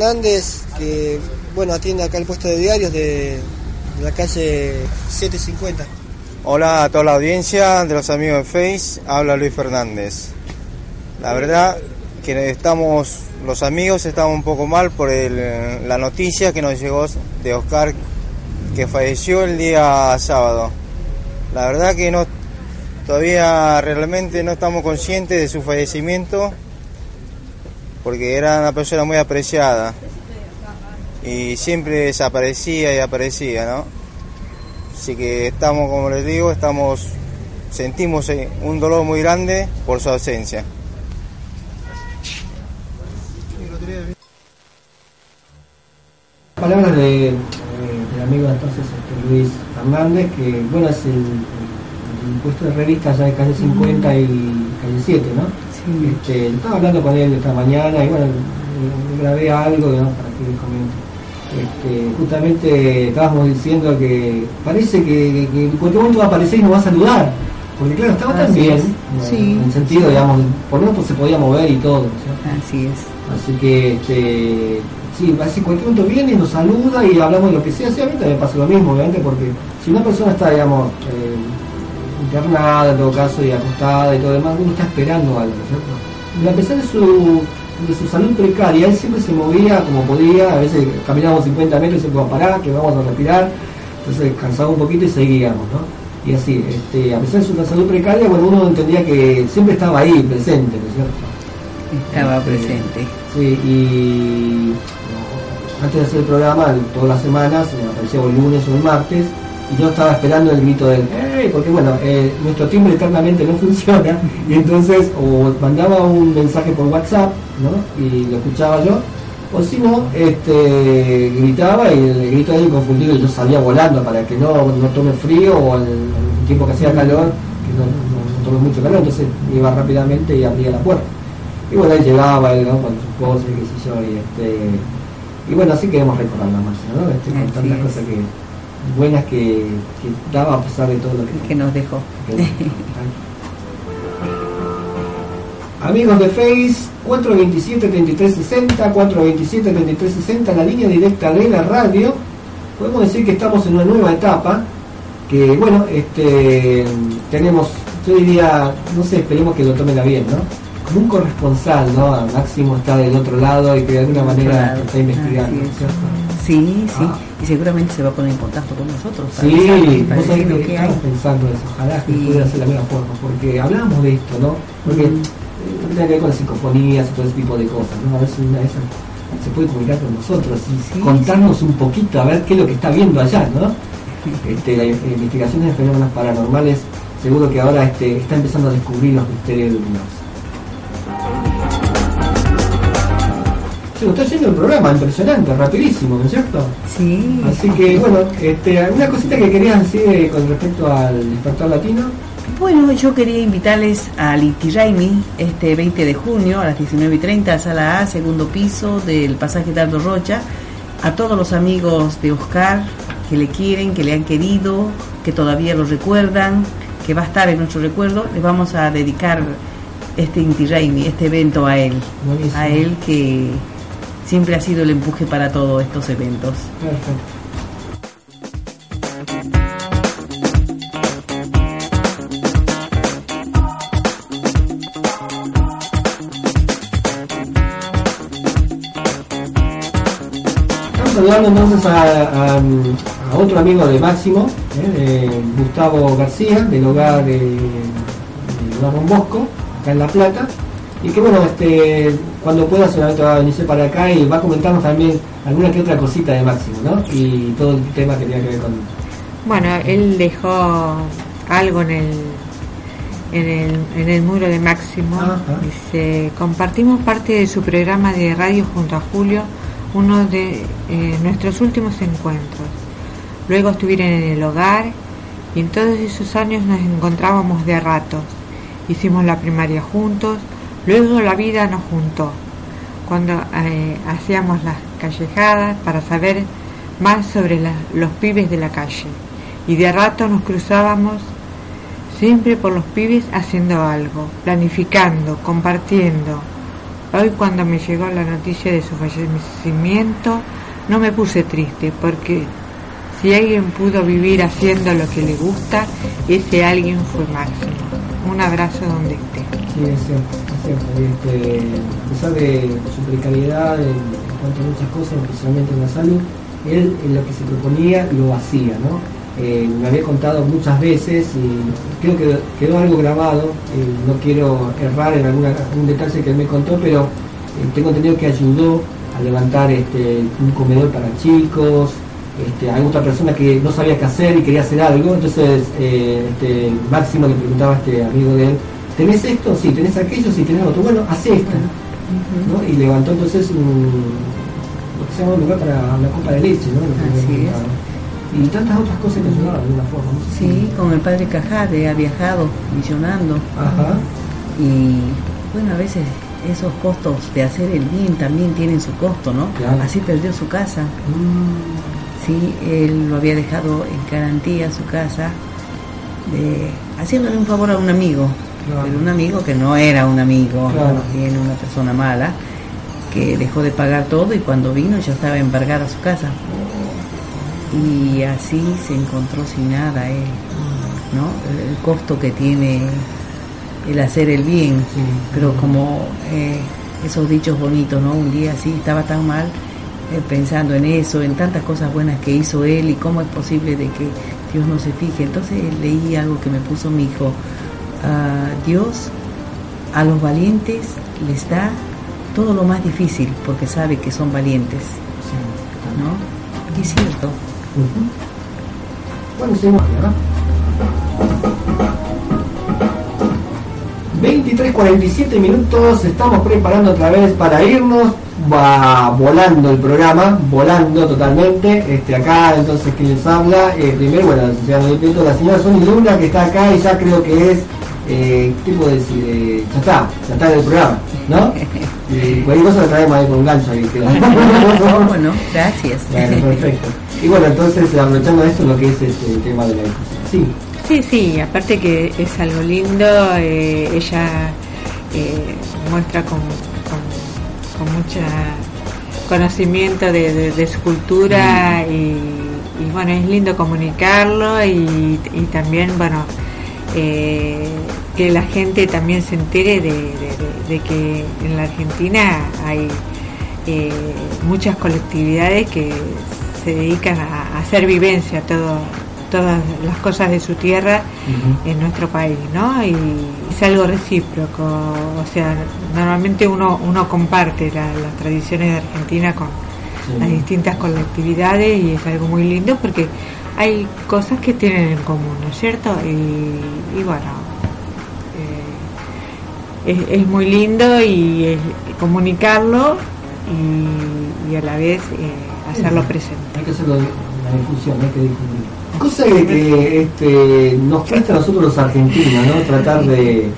Fernández, que bueno atiende acá el puesto de diarios de, la calle 750. Hola a toda la audiencia de los amigos de Face, habla Luis Fernández. La verdad que estamos, los amigos estamos un poco mal por la noticia que nos llegó de Oscar que falleció el día sábado. La verdad que no, todavía realmente no estamos conscientes de su fallecimiento porque era una persona muy apreciada y siempre desaparecía y aparecía, ¿no? Así que estamos, como les digo, estamos, sentimos eh, un dolor muy grande por su ausencia. Palabras de, eh, del amigo entonces este, Luis Fernández, que bueno, es el, el puesto de revista ya de calle 50 y calle 7, ¿no? Este, estaba hablando con él esta mañana y bueno, grabé algo ¿no? para que les comente. Este, justamente estábamos diciendo que parece que, que en cualquier momento va a aparecer y nos va a saludar. Porque claro, estaba tan bien, es. Sí. en el sentido, digamos, por lo menos se podía mover y todo. Así es. Así que, este, sí, así cualquier momento viene y nos saluda y hablamos de lo que sea. Sí, a mí también pasa lo mismo, obviamente, porque si una persona está, digamos, eh, internada en todo caso y acostada y todo demás, uno está esperando algo, ¿cierto? Y a pesar de su, de su salud precaria, él siempre se movía como podía, a veces caminábamos 50 metros y se podía parar, que vamos a respirar, entonces cansaba un poquito y seguíamos, ¿no? Y así, este, a pesar de su salud precaria, bueno, uno entendía que siempre estaba ahí, presente, ¿no es cierto? Estaba Este, presente. Sí, y antes de hacer el programa, todas las semanas, me aparecía el lunes o el martes, y yo estaba esperando el grito del ¡Ey! porque bueno, eh, nuestro timbre eternamente no funciona, y entonces o mandaba un mensaje por WhatsApp, ¿no? Y lo escuchaba yo, o si no, este, gritaba y el grito de él confundido y yo salía volando para que no, no tome frío o al, al tiempo que hacía calor, que no, no- no tome mucho calor, entonces iba rápidamente y abría la puerta. Y bueno, ahí llegaba él ¿no? con sus cosas, y qué sé yo, y este y bueno, así queremos recordar la marcha, ¿no? Este, con tantas cosas que buenas que, que daba a pesar de todo lo que, que nos dejó. Amigos de Face, 427-3360, 427-3360, la línea directa de la radio. Podemos decir que estamos en una nueva etapa, que bueno, este tenemos, yo diría, no sé, esperemos que lo tomen a bien, ¿no? Como un corresponsal, ¿no? A Máximo está del otro lado y que de alguna manera está investigando. Sí, sí. Ah. Y seguramente se va a poner en contacto con nosotros. para Sí, vos sabés que hay. estamos pensando eso, ojalá que Sí. pudiera ser de la misma forma, porque hablamos de esto, ¿no? Porque Mm. eh, tiene que ver con las psicofonías y todo ese tipo de cosas, ¿no? A ver si una de esas se puede comunicar con nosotros y Sí, contarnos un poquito, a ver qué es lo que está viendo allá, ¿no? Este, la investigación de fenómenos paranormales, seguro que ahora este, está empezando a descubrir los misterios universo. Se nos está yendo el programa, impresionante, rapidísimo, ¿no es cierto? Sí. Así que bueno, este, alguna cosita que querías decir eh, con respecto al despertar latino. Bueno, yo quería invitarles al Inti Raimi este 20 de junio a las 19.30, sala A, segundo piso del pasaje Dardo Rocha. A todos los amigos de Oscar que le quieren, que le han querido, que todavía lo recuerdan, que va a estar en nuestro recuerdo, les vamos a dedicar este Inti Raimi, este evento a él. Buenísimo. A él que siempre ha sido el empuje para todos estos eventos. Perfecto. Estamos saludando entonces a, otro amigo de Máximo, eh, Gustavo García, del hogar de, de Don Bosco, acá en La Plata, y que bueno, este, cuando pueda seguramente va a venirse para acá y va a comentarnos también alguna que otra cosita de Máximo, ¿no? Y todo el tema que tiene que ver con... Bueno, él dejó algo en el en el, en el muro de Máximo. Ajá. Dice, compartimos parte de su programa de radio junto a Julio, uno de eh, nuestros últimos encuentros. Luego estuvieron en el hogar y en todos esos años nos encontrábamos de ratos. Hicimos la primaria juntos, luego la vida nos juntó, cuando eh, hacíamos las callejadas para saber más sobre los pibes de la calle. Y de rato nos cruzábamos siempre por los pibes haciendo algo, planificando, compartiendo. Hoy cuando me llegó la noticia de su fallecimiento, no me puse triste porque si alguien pudo vivir haciendo lo que le gusta, ese alguien fue Máximo. Un abrazo donde esté. Este, a pesar de su precariedad en, cuanto a muchas cosas, especialmente en la salud, él en lo que se proponía lo hacía, ¿no? Eh, me había contado muchas veces y creo que quedó algo grabado, eh, no quiero errar en algún detalle que él me contó, pero eh, tengo entendido que ayudó a levantar este, un comedor para chicos, este, hay otra persona que no sabía qué hacer y quería hacer algo, entonces este, Máximo le preguntaba a este amigo de él, ¿tenés esto? Sí, ¿tenés aquello? Sí, tenés otro, bueno, haz esto. ¿no? Y levantó entonces un, lo que se llama un lugar para la copa de leche, ¿no? Así es. Y tantas otras cosas que ayudaban de alguna forma. ¿no? Sí, con el padre Cajade ha viajado misionando. Ajá. Y bueno, a veces esos costos de hacer el bien también tienen su costo, ¿no? Claro. Así perdió su casa. Mm, Sí, él lo había dejado en garantía su casa, de- haciéndole un favor a un amigo, Claro. pero un amigo que no era un amigo, Claro. una persona mala, que dejó de pagar todo y cuando vino ya estaba embargada su casa. Y así se encontró sin nada él, ¿no? El, el costo que tiene el hacer el bien, Sí. pero como eh, esos dichos bonitos, ¿no? Un día así estaba tan mal eh, pensando en eso, en tantas cosas buenas que hizo él y cómo es posible de que Dios no se fije. Entonces leí algo que me puso mi hijo, Dios a los valientes les da todo lo más difícil porque sabe que son valientes, sí. ¿no? Y es cierto. Bueno, seguimos, ¿verdad? 23.47 minutos, estamos preparando otra vez para irnos, va volando el programa, volando totalmente, este acá entonces que les habla, eh, primero bueno, la señora la señora Sonia Luna que está acá y ya creo que es, eh, ¿qué puedo decir? Eh, ya está, ya está en el programa, ¿no? Y cualquier cosa la traemos ahí con un gancho ahí. bueno, gracias. Bueno, perfecto. Y bueno, entonces aprovechando esto lo que es este, tema de la difusión. Sí, Sí, sí, aparte que es algo lindo, eh, ella eh, muestra con, con, con mucha conocimiento de, de- de su cultura y, y, bueno, es lindo comunicarlo y, y también, bueno, eh, que la gente también se entere de, de- de- de que en la Argentina hay eh, muchas colectividades que se dedican a, a hacer vivencia todo, todas las cosas de su tierra en nuestro país, ¿no? Y es algo recíproco, o sea, normalmente uno, uno comparte la- las tradiciones de Argentina con Sí. las distintas colectividades y es algo muy lindo porque hay cosas que tienen en común, ¿no es cierto? Y, y bueno, eh, es, es muy lindo y es comunicarlo y, y a la vez eh, hacerlo presente. hay que hacerlo la difusión, hay que difundir. Cosa de que este, nos cuesta a nosotros los argentinos, ¿no? Tratar de,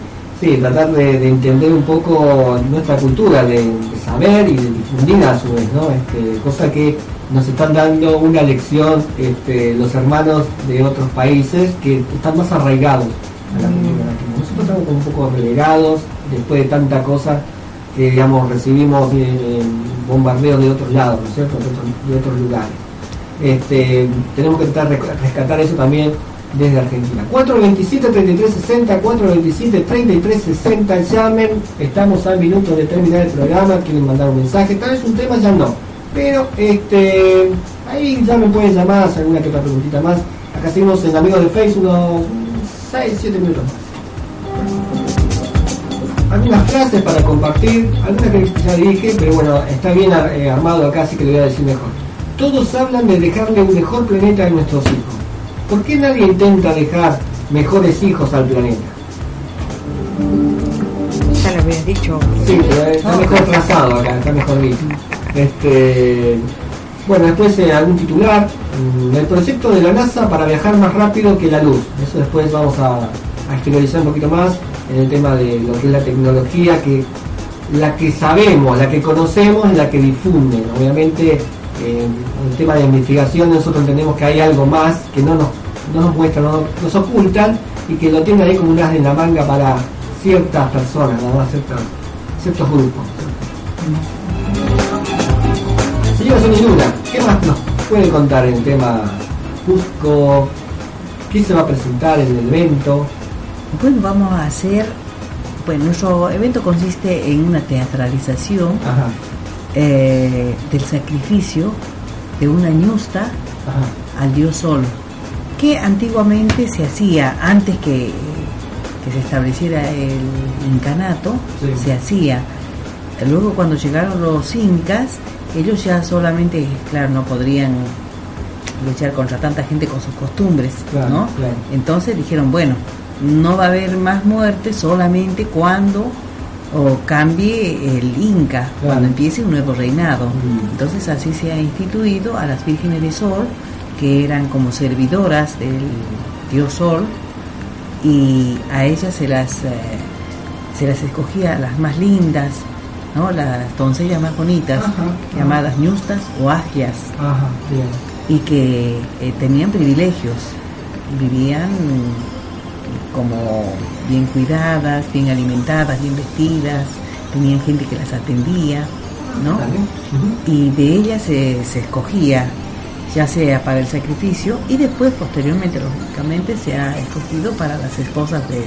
sí, tratar de, de entender un poco nuestra cultura, de, de saber y de difundir a su vez, ¿no? Este, cosa que nos están dando una lección este, los hermanos de otros países que están más arraigados a la cultura latina. Nosotros estamos un poco relegados después de tanta cosa que digamos recibimos eh, bombardeos de otros lados, ¿no es cierto? De otros, de otros lugares. Este, tenemos que tratar de rescatar eso también desde Argentina. 427 3360 427 3360 llamen, estamos a minutos de terminar el programa, quieren mandar un mensaje, tal vez un tema ya no. Pero este ahí ya me pueden llamar, hacer alguna que otra preguntita más. Acá seguimos en amigos de Facebook unos 6, 7 minutos más algunas frases para compartir, algunas que ya dije, pero bueno, está bien eh, armado acá, así que le voy a decir mejor. Todos hablan de dejarle un mejor planeta a nuestros hijos. ¿Por qué nadie intenta dejar mejores hijos al planeta? Ya lo habías dicho. Sí, pero está mejor trazado acá, está mejor dicho. Este, bueno, después eh, algún titular. mm, El proyecto de la NASA para viajar más rápido que la luz. Eso después vamos a, a exteriorizar un poquito más en el tema de lo que es la tecnología, que la que sabemos, la que conocemos, la que difunden. Obviamente, eh, en el tema de investigación nosotros entendemos que hay algo más que no nos, no nos muestran, no nos ocultan y que lo tienen ahí como un as en la manga para ciertas personas, nada más ciertas- ciertos grupos. ¿Qué más nos puede contar en el tema Cusco? ¿Qué se va a presentar en el evento? Bueno, vamos a hacer, bueno, nuestro evento consiste en una teatralización eh, del sacrificio de una ñusta ajá. al dios sol, que antiguamente se hacía antes que, que se estableciera el incanato, Sí. se hacía. Luego cuando llegaron los incas, ellos ya solamente, claro, no podrían luchar contra tanta gente con sus costumbres, Claro, ¿no? claro. Entonces dijeron, bueno, no va a haber más muertes solamente cuando o cambie el Inca, Claro. cuando empiece un nuevo reinado. Entonces así se ha instituido a las vírgenes de Sol, que eran como servidoras del dios Sol, y a ellas se las, eh, se las escogía las más lindas, ¿no? las doncellas más bonitas, Ajá, llamadas ñustas o agias Ajá, bien. y que eh, tenían privilegios, vivían como bien cuidadas, bien alimentadas, bien vestidas, tenían gente que las atendía, ¿no? Y de ellas se, se escogía, ya sea para el sacrificio y después, posteriormente, lógicamente, se ha escogido para las esposas del,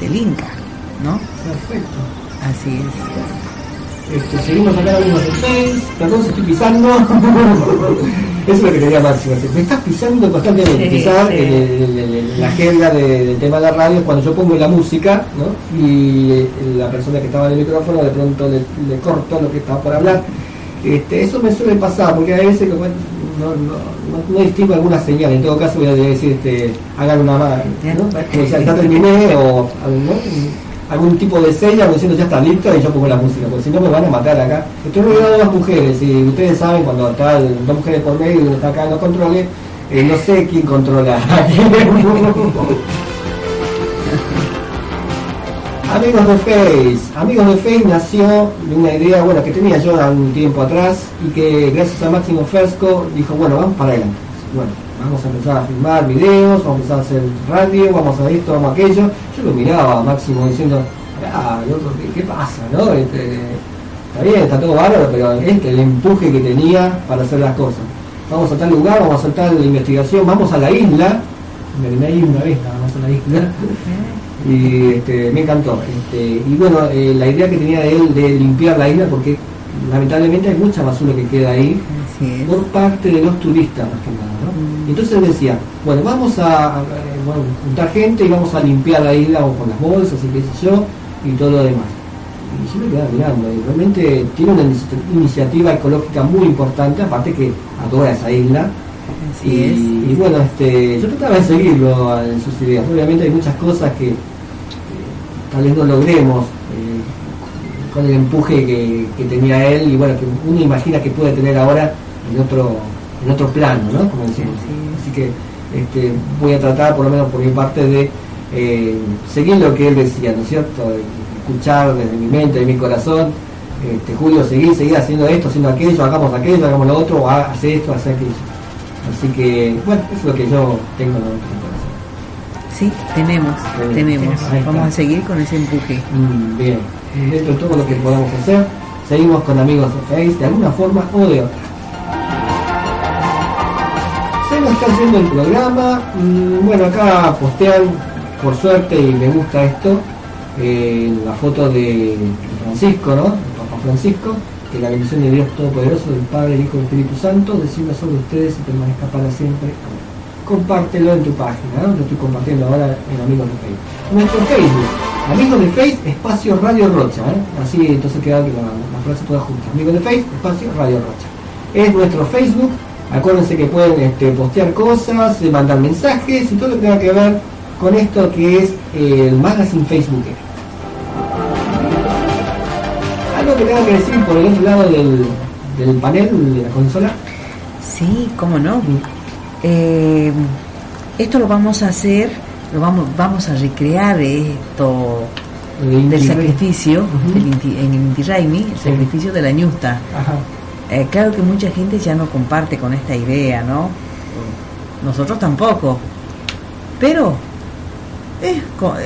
del Inca, ¿no? Perfecto. Así es. Este, seguimos acá en los seis. Perdón si estoy pisando. Eso es lo que quería Máximo. Me estás pisando constantemente. Sí, Quizás sí. el- el- el- la jerga de- del tema de la radio es cuando yo pongo la música ¿no? y eh, la persona que estaba en el micrófono de pronto le, le corto lo que estaba por hablar. Este, eso me suele pasar porque hay veces no, no, no, no distingo alguna señal. En todo caso voy a decir, este, hagan una mano. ¿no? Como si ya terminé o ¿no? Algún tipo de señal diciendo ya está listo y yo pongo la música, porque si no me van a matar acá. Estoy rodeado de dos mujeres y ustedes saben cuando están dos mujeres por medio y uno está acá en los controles, eh, no sé quién controla. Amigos de Face, Amigos de Face nació de una idea bueno que tenía yo un tiempo atrás y que gracias a Máximo Fersco dijo bueno vamos para adelante. Bueno, vamos a empezar a filmar videos, vamos a hacer radio, vamos a esto, vamos a aquello. Yo lo miraba Máximo diciendo, ah, loco, ¿qué, qué pasa? ¿no? Este, está bien, está todo bárbaro, pero este, el empuje que tenía para hacer las cosas. Vamos a tal lugar, vamos a hacer tal investigación, vamos a la isla. Me vine ahí una vez, nada más a la isla. Y este, me encantó. Este, y bueno, eh, la idea que tenía de él de limpiar la isla, porque lamentablemente hay mucha basura que queda ahí Por parte de los turistas más que nada. ¿no? Entonces decía, bueno, vamos a, a, eh, bueno, juntar gente y vamos a limpiar la isla con las bolsas y qué sé yo, y todo lo demás. Y yo me quedaba mirando, y realmente tiene una inici- iniciativa ecológica muy importante, aparte que adora esa isla. Así Y, es. y bueno, este, yo trataba de seguirlo en sus ideas. Obviamente hay muchas cosas que eh, tal vez no logremos eh, con el empuje que, que tenía él y bueno, que uno imagina que puede tener ahora en otro en otro plano, ¿no? Como decimos. Así que este, voy a tratar, por lo menos por mi parte, de eh, seguir lo que él decía, ¿no es cierto? Escuchar desde mi mente, de mi corazón, este, Julio, seguir, seguir haciendo esto, haciendo aquello, hagamos aquello, hagamos lo otro, o ha- hace esto, hace aquello. Así que, bueno, eso es lo que yo tengo de mi corazón. Sí, tenemos, Tenemos. tenemos. Vamos a seguir con ese empuje. Mm, bien, dentro de todo lo que podamos hacer, seguimos con amigos de Face de alguna forma o de otra. Se nos está haciendo el programa. mm, Bueno, acá postean, por suerte, y me gusta esto, eh, la foto de Francisco, ¿no? El Papa Francisco, que la bendición de Dios Todopoderoso, del Padre, Hijo y Espíritu Santo, descienda sobre ustedes y permanezca para siempre. Compártelo en tu página, ¿no? Lo estoy compartiendo ahora en Amigos de Facebook. Nuestro Facebook, Amigos de Facebook, espacio Radio Rocha, ¿eh? Así entonces queda que la, la frase toda junta. Amigos de Facebook, espacio Radio Rocha. Es nuestro Facebook. Acuérdense que pueden este, postear cosas, eh, mandar mensajes y todo lo que tenga que ver con esto que es eh, el magazine Facebook. Algo que tenga que decir por el otro lado del, del panel de la consola. Sí, cómo no. Eh, esto lo vamos a hacer, lo vamos, vamos a recrear esto El del sacrificio Ujú. del Inti- en el Inti Raimi, el sacrificio de la ñusta. Ajá. Eh, claro que mucha gente ya no comparte con esta idea, ¿no? Nosotros tampoco. Pero Es,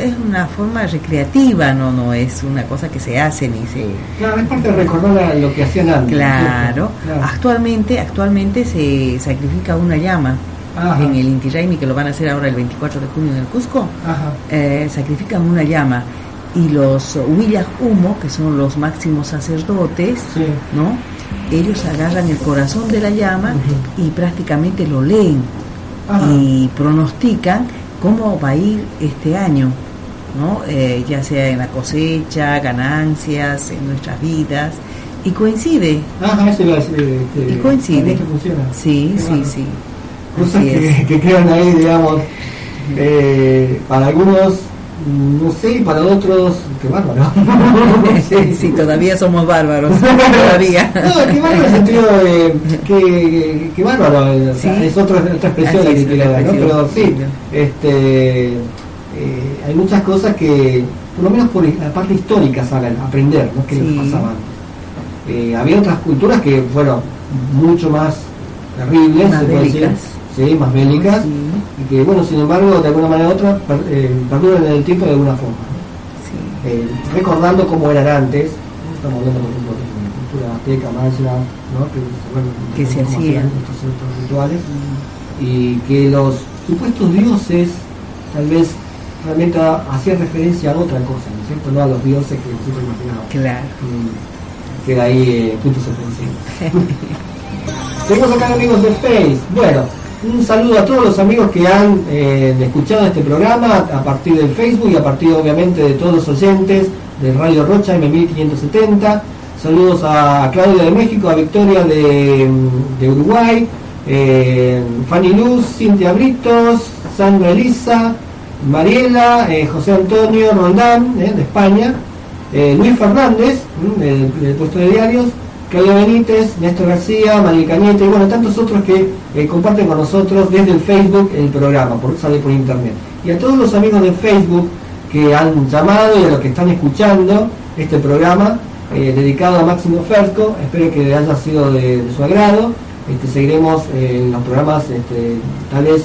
es una forma recreativa, no no es una cosa que se hace ni se... Claro, es parte de recordar lo que hacían antes. Claro, Claro. actualmente actualmente se sacrifica una llama Ajá. en el Inti Raymi, que lo van a hacer ahora el 24 de junio en el Cusco. Eh, sacrifican una llama y los Huillas Humo, que son los máximos sacerdotes, Sí. ¿no? Ellos agarran el corazón de la llama y prácticamente lo leen Ajá. y pronostican cómo va a ir este año, ¿no? Eh, ya sea en la cosecha, ganancias, en nuestras vidas, y coincide, Ajá, eso decir. este, y coincide. también que funciona. Sí, sí, sí. Cosas que, que quedan ahí, digamos, eh, para algunos, no sé, y para otros, qué bárbaro. sí, sí, todavía somos bárbaros, todavía. No, qué bárbaro en sentido de que, que bárbaro, o sea, Sí. es otra, otra expresión la que quiero dar, ¿no? Pero sí, este, eh, hay muchas cosas que, por lo menos por la parte histórica, saben aprender, ¿no? Que Sí. les pasaban. Eh, había otras culturas que fueron mucho más terribles, Más bélicas. Sí, más bélicas. Y que, bueno, sin embargo, de alguna manera u otra, per- eh, perduran en el tiempo de alguna forma. ¿no? Eh, recordando cómo eran antes, estamos hablando, por ejemplo, de la cultura azteca, maya, ¿no? que, bueno, Que se hacían. estos rituales, y que los supuestos dioses, tal vez, realmente ha- hacían referencia a otra cosa, ¿no es cierto? No a los dioses que nosotros imaginamos. Claro. Queda ahí eh, puntos suspensivos. Seguimos acá amigos de Face. Bueno, un saludo a todos los amigos que han eh, escuchado este programa a partir del Facebook y a partir obviamente de todos los oyentes de Radio Rocha M1570. Saludos a Claudia de México, a Victoria de, Uruguay, eh, Fanny Luz, Cintia Britos, Sandra Elisa, Mariela, eh, José Antonio Roldán de España, Luis Fernández mm, del puesto de diarios, Claudio Benítez, Néstor García, María Cañete y bueno, tantos otros que eh, comparten con nosotros desde el Facebook el programa, por sale por internet. Y a todos los amigos de Facebook que han llamado y a los que están escuchando este programa eh, dedicado a Máximo Ferco, espero que haya sido de, su agrado. Este, seguiremos eh, en los programas este, tal vez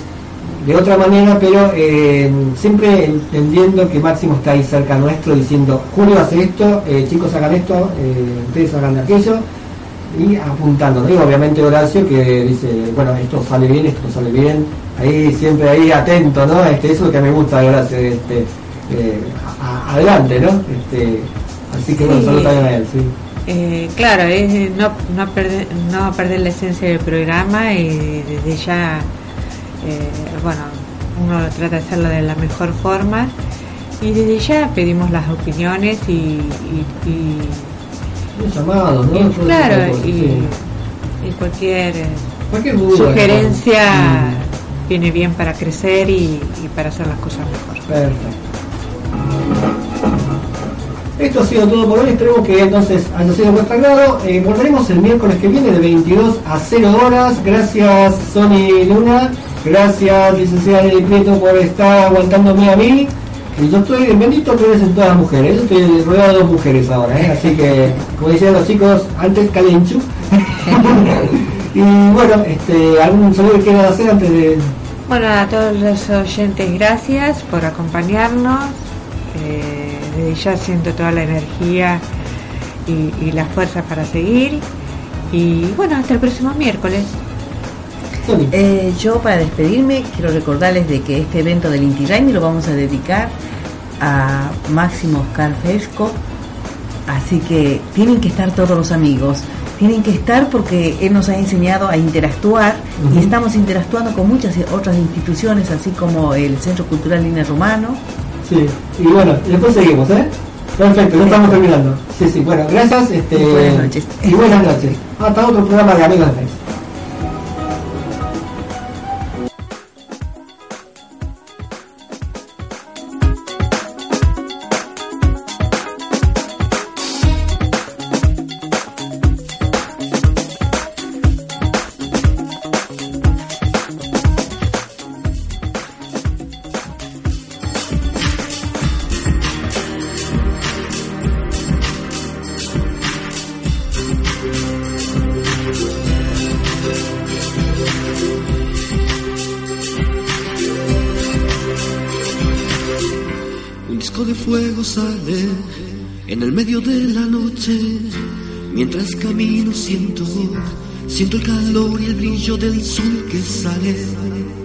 de otra manera, pero eh, siempre entendiendo que Máximo está ahí cerca nuestro diciendo, Julio hace esto, eh, chicos hagan esto, eh, ustedes hagan aquello, y apuntando. Y obviamente Horacio que dice, bueno, esto sale bien, esto sale bien, ahí siempre ahí atento, ¿no? Este, eso es lo que me gusta de Horacio, este, a- a- adelante, ¿no? Este, así que bueno, Sí. saludos también a él, sí. Eh, claro, es no, no, perder, no perder la esencia del programa y desde ya, bueno, uno trata de hacerlo de la mejor forma y desde ya pedimos las opiniones y, y- y- Un llamado, ¿no? y, claro, y, y cualquier eh, Cualquier duda, sugerencia Mm. viene bien para crecer y, y para hacer las cosas mejor. Perfecto. Esto ha sido todo por hoy, esperemos que entonces haya sido de vuestro agrado. Eh, volveremos el miércoles que viene de 22 a 0 horas. Gracias Sony Luna, gracias licenciada Nelly Prieto por estar aguantándome a mí. Y yo estoy bendito que eres en todas las mujeres, yo estoy rodeado de mujeres ahora, ¿eh? así que como decían los chicos, antes calenchu. y bueno, este, algún saludo que quieran hacer antes de... Bueno, a todos los oyentes, gracias por acompañarnos. Eh, desde ya siento toda la energía y, y las fuerzas para seguir. Y bueno, hasta el próximo miércoles. Eh, yo para despedirme quiero recordarles de que este evento del Inti Raymi lo vamos a dedicar a Máximo Oscar Fresco, así que tienen que estar todos los amigos, tienen que estar porque él nos ha enseñado a interactuar y estamos interactuando con muchas otras instituciones, así como el Centro Cultural Lina Romano. Sí, y bueno, después seguimos, ¿eh? Perfecto, ya estamos terminando. Sí, sí, bueno, gracias. Este, buenas noches. Y buenas noches. Hasta otro programa de Amigos de Face. medio de la noche, mientras camino siento, siento el calor y el brillo del sol que sale.